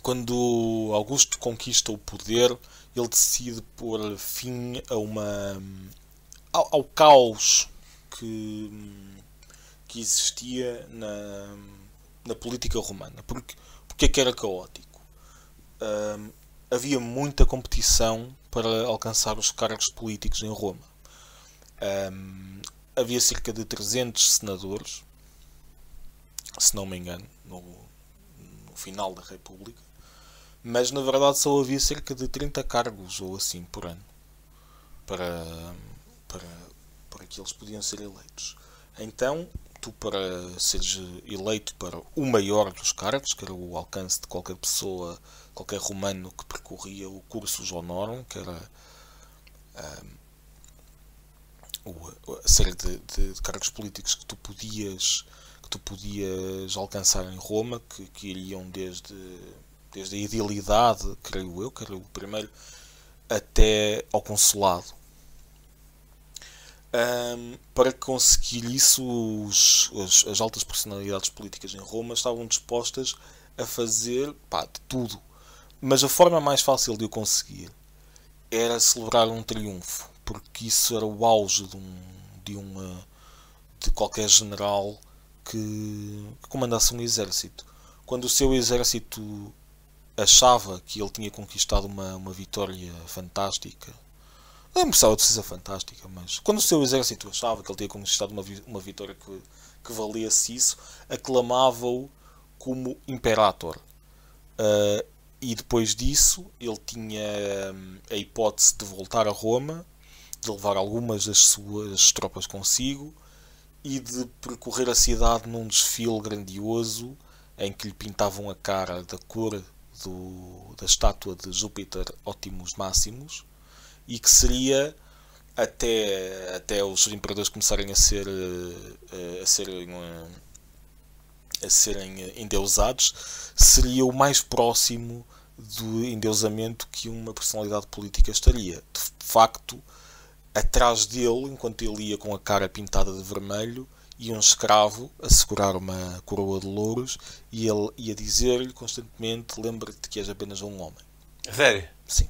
Quando Augusto conquista o poder, ele decide pôr fim a uma ao, ao caos que, que existia na, na política romana. Porque, porque é que era caótico? Um, havia muita competição para alcançar os cargos políticos em Roma. Um, havia cerca de 300 senadores, se não me engano, no, no, final da República, mas na verdade só havia cerca de 30 cargos ou assim por ano para, para, para que eles podiam ser eleitos. Então, tu para seres eleito para o maior dos cargos, que era o alcance de qualquer pessoa, qualquer romano que percorria o cursus honorum, que era um, a série de, de, cargos políticos que tu podias que tu podias alcançar em Roma, que, que iriam desde, desde a idealidade, creio eu, que era o primeiro, até ao consulado. Um, para conseguir isso, os, as, as, altas personalidades políticas em Roma estavam dispostas a fazer pá, de tudo. Mas a forma mais fácil de o conseguir era celebrar um triunfo, porque isso era o auge de, um, de, uma, de qualquer general que, que comandasse um exército. Quando o seu exército achava que ele tinha conquistado uma, uma vitória fantástica não precisava de ser fantástica, mas quando o seu exército achava que ele tinha conquistado uma, uma vitória que, que valia-se isso, aclamava-o como Imperator. Uh, e depois disso ele tinha hum, a hipótese de voltar a Roma, de levar algumas das suas tropas consigo e de percorrer a cidade num desfile grandioso em que lhe pintavam a cara da cor do, da estátua de Júpiter Ótimos Máximos e que seria até, até os imperadores começarem a ser eh, a serem eh, a serem endeusados seria o mais próximo do endeusamento que uma personalidade política estaria. De facto, atrás dele, enquanto ele ia com a cara pintada de vermelho, ia um escravo a segurar uma coroa de louros e ele ia dizer-lhe constantemente: Lembra-te que és apenas um homem. Sério? Sim.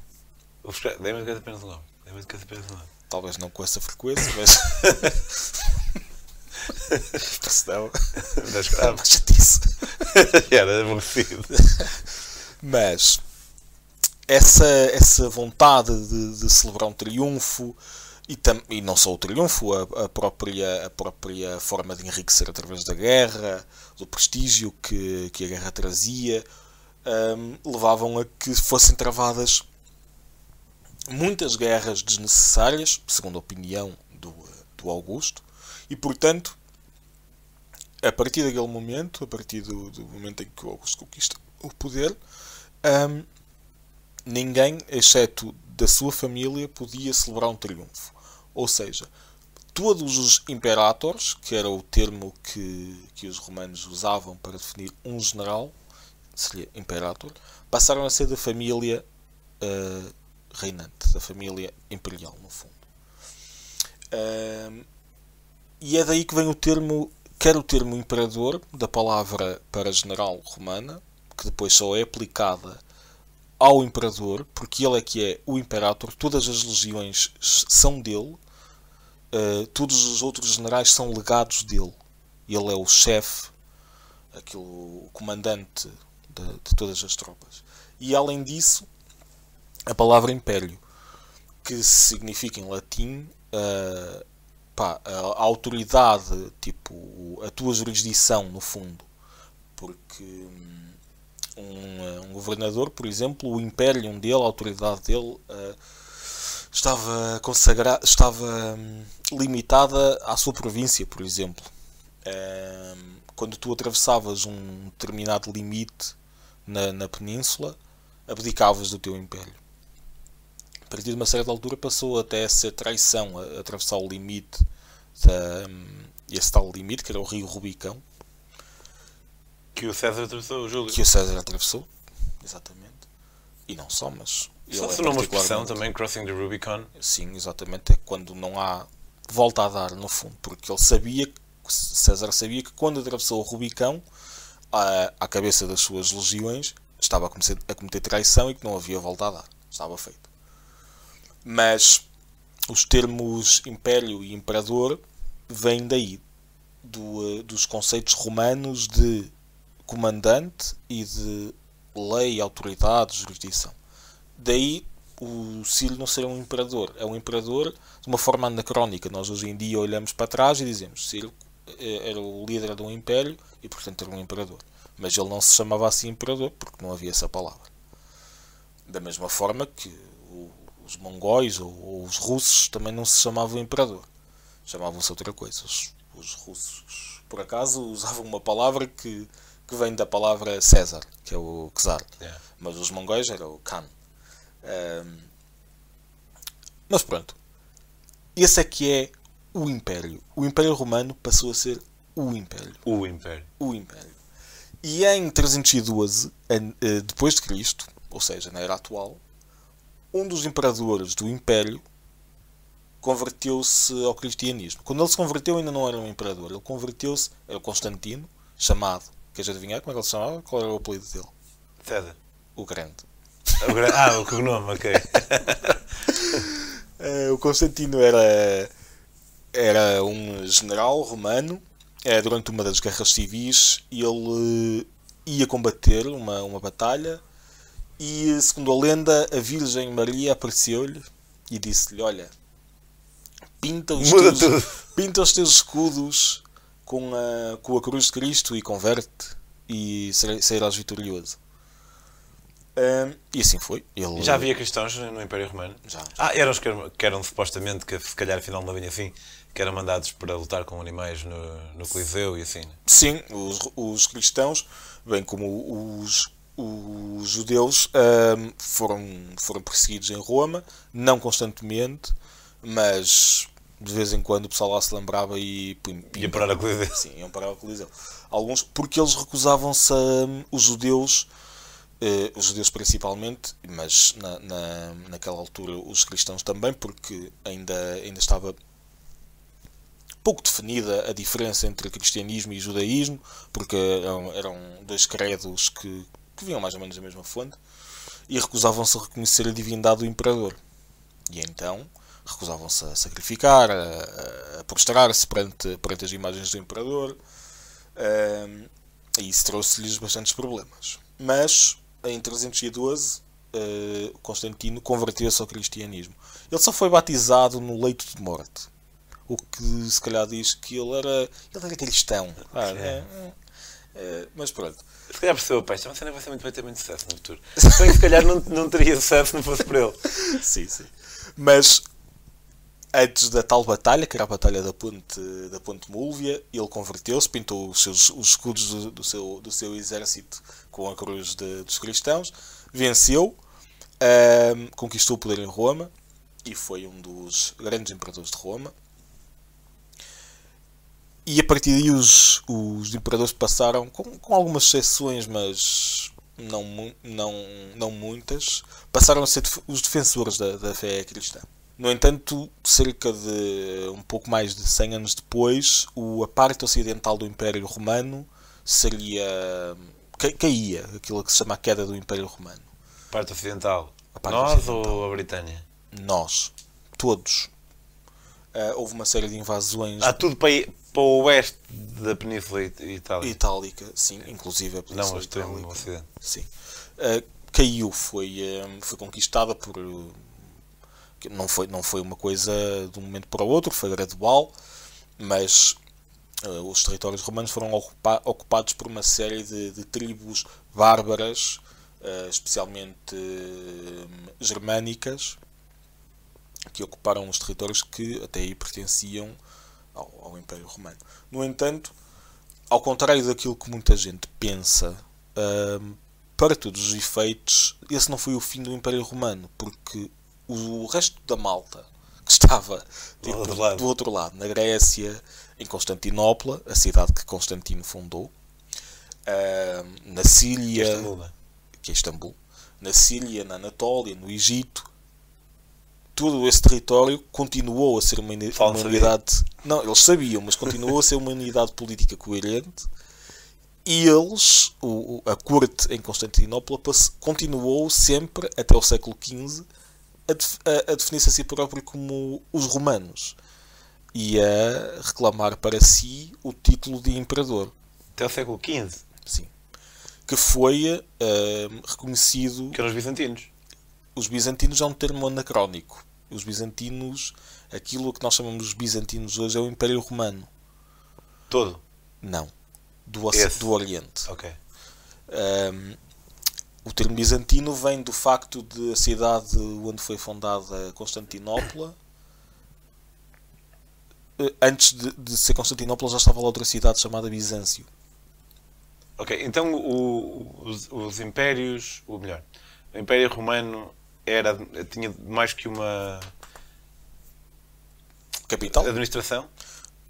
Lembra-te que és apenas um homem. Lembra-te que és apenas um homem. Talvez não com essa frequência, mas. <laughs> Senão. <laughs> Mas disse. <laughs> Era aborrecido. Mas essa, essa vontade de, de celebrar um triunfo e, tam, e não só o triunfo, a, a, própria, a própria forma de enriquecer através da guerra, do prestígio que, que a guerra trazia, um, levavam a que fossem travadas muitas guerras desnecessárias, segundo a opinião do, do Augusto, e portanto, a partir daquele momento, a partir do, do momento em que o Augusto conquista o poder, um, ninguém, exceto da sua família, podia celebrar um triunfo. Ou seja, todos os imperatores, que era o termo que, que os romanos usavam para definir um general, seria imperator, passaram a ser da família uh, reinante, da família imperial, no fundo. Uh, e é daí que vem o termo, quer o termo imperador, da palavra para general romana, que depois só é aplicada ao imperador, porque ele é que é o imperator, todas as legiões são dele, uh, todos os outros generais são legados dele. Ele é o chefe, aquele, o comandante de, de, todas as tropas. E além disso, a palavra império, que significa em latim uh, pá, a, autoridade, tipo a tua jurisdição, no fundo. Porque hum, um, um governador, por exemplo, o império dele, a autoridade dele. Uh, estava consagrada, estava hum, limitada à sua província, por exemplo. Hum, quando tu atravessavas um determinado limite na, na península, abdicavas do teu império. A partir de uma certa altura passou até a ser traição a, atravessar o limite, da, hum, esse tal limite, que era o rio Rubicão. Que o César atravessou, o Júlio. Que o César atravessou, exatamente. E não só, mas só se não uma expressão também, Crossing the Rubicon. Sim, exatamente. É quando não há volta a dar, no fundo. Porque ele sabia, César sabia que quando atravessou o Rubicão, à, à cabeça das suas legiões, estava a cometer, a cometer traição e que não havia volta a dar. Estava feito. Mas os termos império e imperador vêm daí. Do, dos conceitos romanos de comandante e de lei, autoridade, jurisdição. Daí o Cílio não ser um imperador. É um imperador de uma forma anacrónica. Nós hoje em dia olhamos para trás e dizemos Cílio eh, era o líder de um império e portanto era um imperador. Mas ele não se chamava assim imperador porque não havia essa palavra. Da mesma forma que os mongóis ou, ou os russos também não se chamavam imperador. Chamavam-se outra coisa. Os, os, russos, por acaso, usavam uma palavra que, que vem da palavra César, que é o czar. Yeah. Mas os mongóis era o Khan. Um, mas pronto. Esse é que é o Império. O Império Romano passou a ser o Império. O Império. O Império. E em 312 eh, depois de Cristo, ou seja, na era atual, um dos imperadores do Império converteu-se ao cristianismo. Quando ele se converteu ainda não era um imperador, ele converteu-se, era Constantino, chamado, queres adivinhar como é que ele se chamava? Qual era o apelido dele? César. O Grande. Ah, o cognome, ok. uh, <laughs> o Constantino era, era um general romano. É, durante uma das guerras civis, ele ia combater uma, uma batalha e, segundo a lenda, a Virgem Maria apareceu-lhe e disse-lhe: Olha, pinta os, teus, pinta os teus escudos com a, com a cruz de Cristo e converte e serás vitorioso. Um, e assim foi. Ele... Já havia cristãos no Império Romano? Já. Ah, eram os que eram, que eram supostamente, que se calhar afinal não vinha assim, que eram mandados para lutar com animais no, no Coliseu e assim. né? Sim, os, os cristãos, bem como os, os judeus, ahm, foram, foram perseguidos em Roma, não constantemente, mas de vez em quando o pessoal lá se lembrava e Ia parar a Coliseu. Sim, iam parar o Coliseu. Alguns, porque eles recusavam-se, a- os judeus, eh, os judeus principalmente, mas na, na, naquela altura os cristãos também, porque ainda, ainda estava pouco definida a diferença entre cristianismo e judaísmo, porque eram, eram dois credos que, que vinham mais ou menos da mesma fonte, e recusavam-se a reconhecer a divindade do imperador. E então recusavam-se a sacrificar, a, a prostrar-se perante, perante as imagens do imperador, Ahm, e isso trouxe-lhes bastantes problemas. Mas em 312 eh, Constantino converteu-se ao cristianismo. Ele só foi batizado no leito de morte. O que se calhar diz que ele era, ele era cristão. Ah, é, é, é, mas pronto. Se calhar percebeu, pá, cena vai ser muito, vai ter muito sucesso no futuro. Se bem calhar não, não teria sucesso se não fosse por ele. <laughs> sim, sim. Mas antes da tal batalha, que era a batalha da ponte, da ponte Múlvia, ele converteu-se, pintou os, seus, os escudos do, do seu, do seu exército com a cruz de- dos cristãos, venceu, conquistou o poder em Roma e foi um dos grandes imperadores de Roma. E a partir daí os, os imperadores passaram, com, com algumas exceções, mas não, não, não muitas, passaram a ser os defensores da, da fé cristã. No entanto, cerca de um pouco mais de 100 anos depois, o, a parte ocidental do Império Romano seria. ca- caía, aquilo que se chama a queda do Império Romano. Parte ocidental. A parte Nós ocidental. ou a Britânia? Nós, todos. Ah, houve uma série de invasões Há tudo para, ir- para o oeste da Península It- Itálica. itálica, sim, inclusive a Não, Península o extremo Itálica. ocidente. Sim. Uh, caiu, foi, um, foi conquistada por. não, foi, não foi uma coisa de um momento para o outro, foi gradual, mas uh, os territórios romanos foram ocupa- ocupados por uma série de, de tribos bárbaras, uh, especialmente germânicas, que ocuparam os territórios que até aí pertenciam ao, ao Império Romano. No entanto, ao contrário daquilo que muita gente pensa, hum, para todos os efeitos, esse não foi o fim do Império Romano, porque o resto da malta que estava tipo, outro lado. do outro lado, na Grécia, em Constantinopla, a cidade que Constantino fundou, hum, na Síria, é? que é Istambul, na Síria, na Anatólia, no Egito, todo esse território continuou a ser uma, uma unidade. Não, eles sabiam, mas continuou a ser uma unidade política coerente. E eles, o, a corte em Constantinopla, continuou sempre, até o século XV, a, a- a definir-se a si próprio como os romanos e a reclamar para si o título de imperador. Até o século XV, Sim. Que foi eh, reconhecido que eram os bizantinos. os bizantinos é um termo anacrónico. Os bizantinos, aquilo que nós chamamos de bizantinos hoje é o Império Romano. Todo. Não. Do, Esse. do Oriente. Ok. Ahm, o termo bizantino vem do facto de a cidade onde foi fundada Constantinopla. eh, Antes de, de ser Constantinopla já estava lá outra cidade chamada Bizâncio. Ok, então o- os, os impérios, ou melhor, o Império Romano era, tinha mais que uma Capital? administração.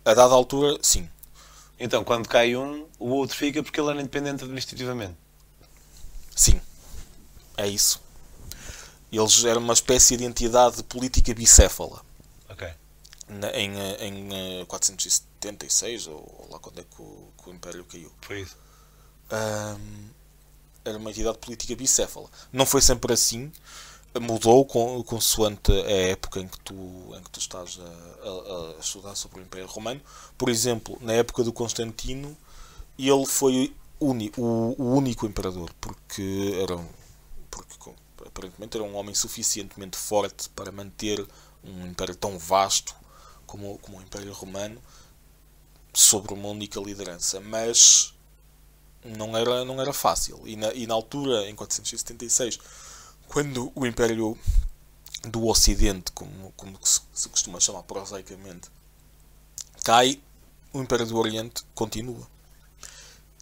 A dada altura, sim. Então, quando cai um, o outro fica porque ele era independente administrativamente. Sim. É isso. Eles eram uma espécie de entidade política bicéfala. Ok. Na- em, eh, em eh, 476, ou, ou lá quando é que o, que o Império caiu. Foi isso. Ahm, era uma entidade política bicéfala. Não foi sempre assim. Mudou com, consoante a época em que tu, em que tu estás a, a- a estudar sobre o Império Romano. Por exemplo, na época do Constantino, ele foi uni, o, o único imperador, porque era porque aparentemente era um homem suficientemente forte para manter um império tão vasto como, como o Império Romano sobre uma única liderança. Mas não era, não era fácil. E na, e na altura, em 476, quando o Império do Ocidente, como, como se, costuma chamar prosaicamente, cai, o Império do Oriente continua.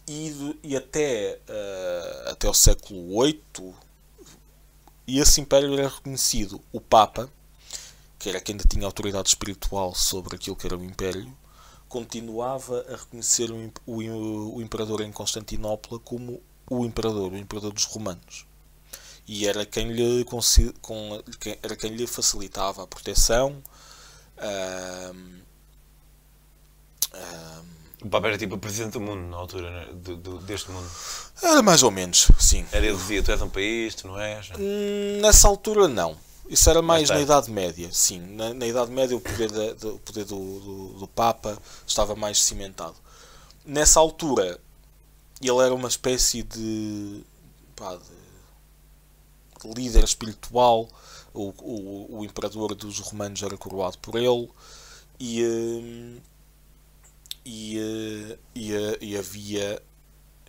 E, e até, uh, até o século VIII, esse império era reconhecido. O Papa, que era quem ainda tinha autoridade espiritual sobre aquilo que era o império, continuava a reconhecer o, o, o imperador em Constantinopla como o imperador, o imperador dos romanos. E era quem lhe, com, era quem lhe facilitava a proteção. Um, um, o Papa era tipo o presidente do mundo na altura, né? do, do, deste mundo. Era mais ou menos, sim. Era ele dizia: Tu és um país, tu não és? Hum, nessa altura, não. Isso era mais na Idade Média, sim. Na, na Idade Média o poder, da, do, o poder do, do, Papa estava mais cimentado. Nessa altura ele era uma espécie de, pá, de líder espiritual. O, o, o, imperador dos romanos era coroado por ele e, hum, e, eh, e, eh, e havia,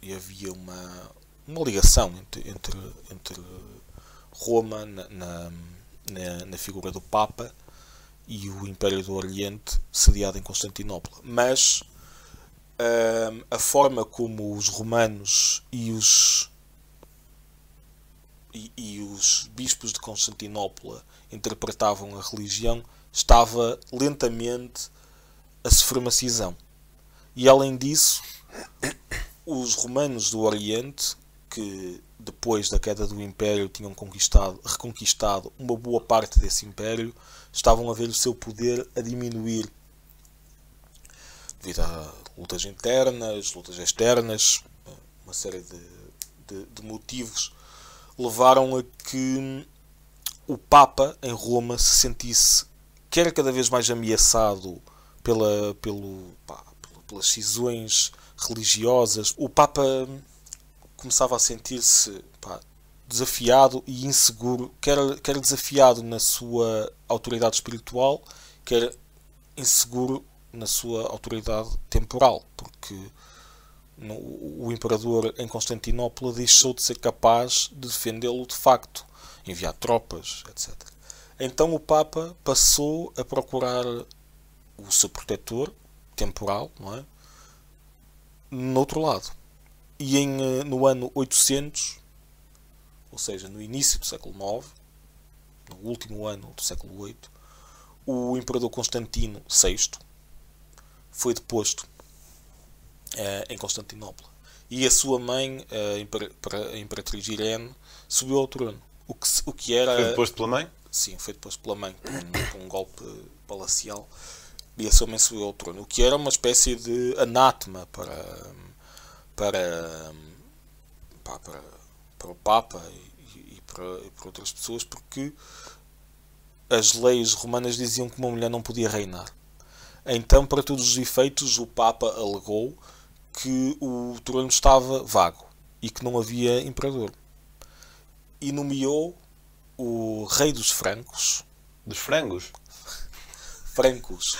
e havia uma, uma ligação entre, entre, entre Roma na, na na, figura do Papa e o Império do Oriente sediado em Constantinopla. Mas uh, a forma como os romanos e os e, e, os bispos de Constantinopla interpretavam a religião estava lentamente a sofrer. E além disso, os romanos do Oriente, que depois da queda do Império, tinham conquistado, reconquistado uma boa parte desse Império, estavam a ver o seu poder a diminuir devido a lutas internas, lutas externas, uma série de, de, de motivos levaram a que o Papa em Roma se sentisse quer cada vez mais ameaçado pela, pelo, pá, pelas cisões religiosas. O Papa começava a sentir-se desafiado e inseguro, quer, quer desafiado na sua autoridade espiritual, quer inseguro na sua autoridade temporal, porque o imperador em Constantinopla deixou de ser capaz de defendê-lo de facto, enviar tropas, etc. Então o Papa passou a procurar o seu protetor temporal, não é? No outro lado. E em, eh, no ano 800, ou seja, no início do século IX, no último ano do século VIII, o imperador Constantino VI foi deposto em Constantinopla. E a sua mãe, a imperatriz Irene, subiu ao trono. O que, o que era. Foi deposto pela mãe? Sim, foi deposto pela mãe, por um, golpe palacial. E a sua mãe subiu ao trono. O que era uma espécie de anátema para para, para, para o Papa e, e, para, e para outras pessoas, porque as leis romanas diziam que uma mulher não podia reinar. Então, para todos os efeitos, o Papa alegou que o trono estava vago e que não havia imperador. E nomeou o rei dos francos. Dos frangos? francos,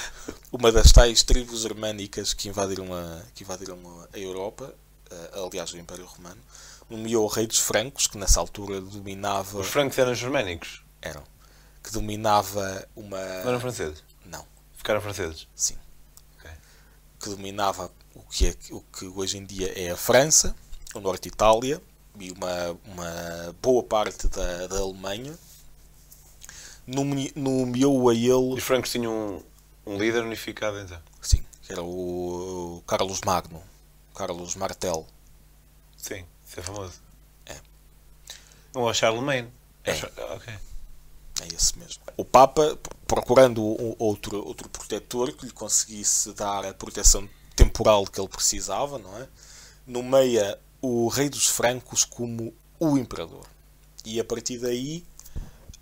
uma das tais tribos germânicas que invadiram a, que invadiram a Europa, uh, aliás, o Império Romano, nomeou o rei dos francos, que nessa altura dominava. Os francos eram germânicos? Eram. Que dominava uma. Não eram franceses? Não. Ficaram franceses? Sim. Okay. Que dominava o que, é, o que hoje em dia é a França, o Norte de Itália e uma, uma boa parte da, da Alemanha. Nomeou a ele. Os francos tinham um, um líder unificado então? Sim, que era o Carlos Magno. Carlos Martel. Sim, isso é famoso. É. Ou a Charlemagne. É. Ok. É esse mesmo. O Papa, procurando outro, outro protetor que lhe conseguisse dar a proteção temporal que ele precisava, não é? Nomeia o rei dos francos como o imperador. E a partir daí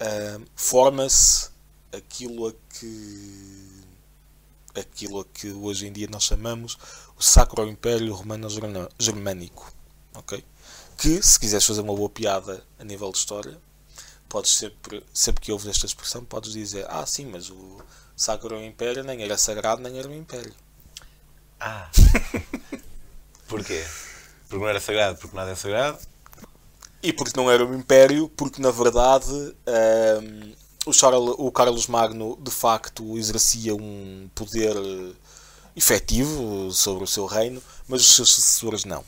uh, forma-se aquilo a que aquilo a que hoje em dia nós chamamos o Sacro Império Romano Germânico. ok? Que, se quiseres fazer uma boa piada a nível de história, podes sempre, sempre que ouves esta expressão, podes dizer: Ah, sim, mas o Sacro Império nem era sagrado, nem era um império. Ah! <laughs> Porquê? Porque não era sagrado, porque nada é sagrado. E porque não era um império, porque na verdade ehm, o, Charles, o Carlos Magno de facto exercia um poder eh, efetivo sobre o seu reino, mas os seus sucessores não.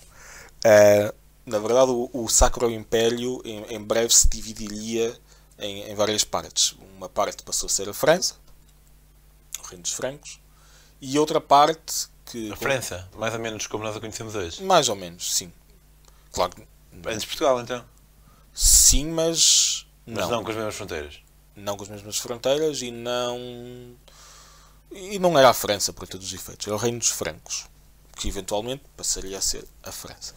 Eh, na verdade, o, o Sacro Império em, em breve se dividiria em, em, várias partes. Uma parte passou a ser a França, o Reino dos Francos, e outra parte que. A França, mais ou menos como nós a conhecemos hoje. Mais ou menos, sim. Claro que Antes de Portugal, então. Sim, mas. Mas não. não com as mesmas fronteiras. Não com as mesmas fronteiras e não. E não era a França, por todos os efeitos. Era o Reino dos Francos. Que eventualmente passaria a ser a França.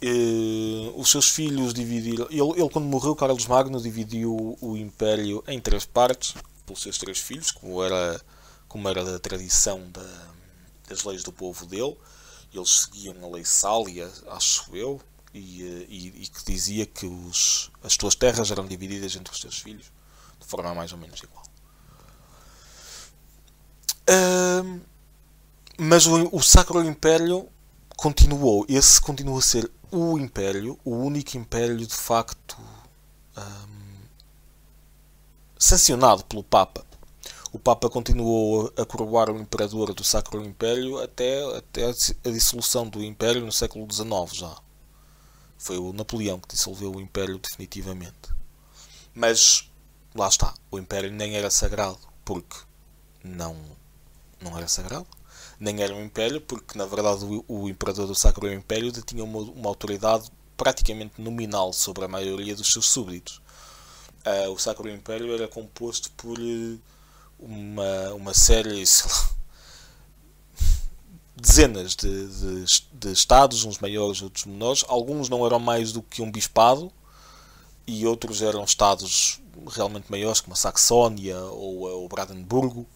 E, os seus filhos dividiram. Ele, ele, quando morreu, Carlos Magno dividiu o império em três partes, pelos seus três filhos, como era, como era da tradição da, das leis do povo dele eles seguiam a lei Sália, acho eu, e, eh, e, e, que dizia que os, as tuas terras eram divididas entre os teus filhos de forma mais ou menos igual. Mas o, o Sacro Império continuou. Esse continua a ser o Império, o único Império de facto um, sancionado pelo Papa o Papa continuou a coroar o imperador do Sacro Império até, até a dissolução do Império no século XIX já. Foi o Napoleão que dissolveu o Império definitivamente. Mas lá está, o Império nem era sagrado porque não, não era sagrado, nem era um Império porque na verdade o, o Imperador do Sacro Império tinha uma, uma autoridade praticamente nominal sobre a maioria dos seus súbditos. Uh, o Sacro Império era composto por uh, uma, uma série, lá, dezenas de, de, de, estados, uns maiores, outros menores. Alguns não eram mais do que um bispado e outros eram estados realmente maiores, como a Saxónia ou o Brandenburgo.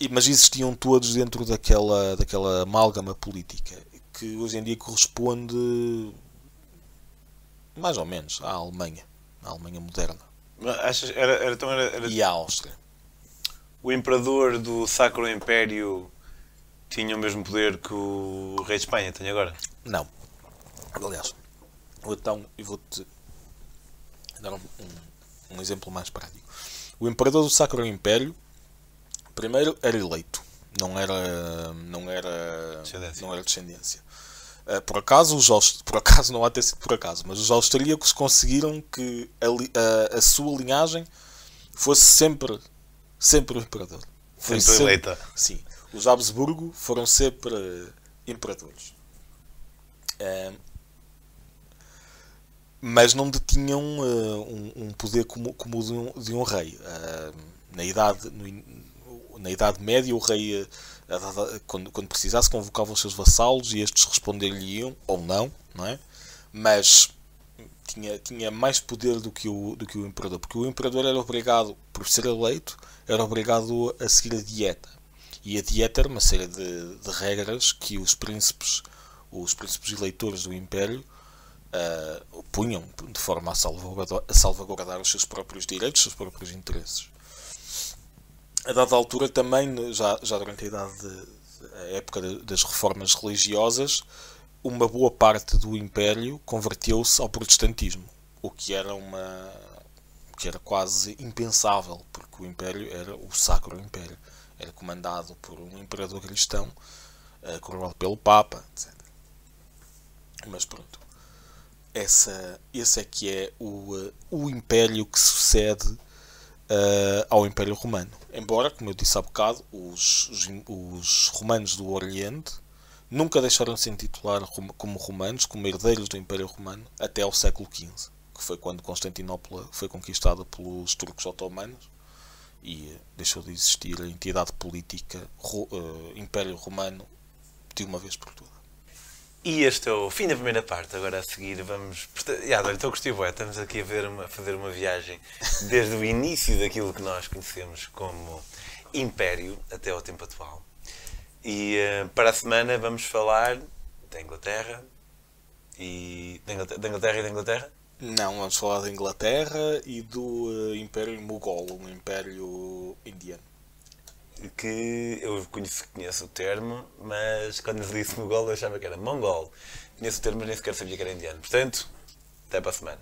E, mas existiam todos dentro daquela, daquela amálgama política que hoje em dia corresponde mais ou menos à Alemanha, à Alemanha moderna. Achas, era, era, então era, era... E à Áustria o imperador do Sacro Império tinha o mesmo poder que o rei de Espanha tem agora? Não. Aliás, então eu vou-te dar um, um, um, exemplo mais prático. O imperador do Sacro Império, primeiro, era eleito, não era, não era, descendência. Não era descendência. Uh, por acaso, os por acaso não há ter sido por acaso, mas os austríacos conseguiram que a, a, a sua linhagem fosse sempre sempre o imperador. Foi sempre, eleita. Sim. Os Habsburgo foram sempre imperadores. mas não detinham uh, um, um, poder como, como o de um, de um rei. Uh, na, idade, no, na Idade Média, o rei, uh, quando, quando precisasse, convocava os seus vassalos e estes responder-lhe-iam, ou não, não é? Mas tinha, tinha mais poder do que, o, do que o imperador, porque o imperador era obrigado, por ser eleito, era obrigado a seguir a dieta. E a dieta era uma série de, de regras que os príncipes, os príncipes eleitores do Império, uh, de forma a salvaguardar, a salvaguardar os seus próprios direitos, os seus próprios interesses. A dada altura também, já, já durante a idade de, a época das reformas religiosas, uma boa parte do Império converteu-se ao protestantismo, o que era uma que era quase impensável, porque o Império era o Sacro Império, era comandado por um imperador cristão, uh, coroado pelo Papa, etc. Mas pronto, essa, esse é que é o, uh, o Império que sucede uh, ao Império Romano. Embora, como eu disse há bocado, os, os, os romanos do Oriente nunca deixaram de se intitular como romanos, como herdeiros do Império Romano, até ao século XV, que foi quando Constantinopla foi conquistada pelos turcos otomanos e eh, deixou de existir a entidade política uh, Império Romano de uma vez por todas. E este é o fim da primeira parte. Agora a seguir vamos. Yeah, estou gostei, estamos aqui a, ver uma, a fazer uma viagem desde o início daquilo que nós conhecemos como Império até ao tempo atual. E uh, para a semana vamos falar da Inglaterra e da Inglaterra, da Inglaterra e da Inglaterra? Não, vamos falar da Inglaterra e do uh, Império Mughal, um Império indiano. que eu conheço, conheço o termo, mas quando lhe disse mogol eu achava que era mongol. Conheço o termo, mas nem sequer sabia que era indiano. Portanto, até para a semana.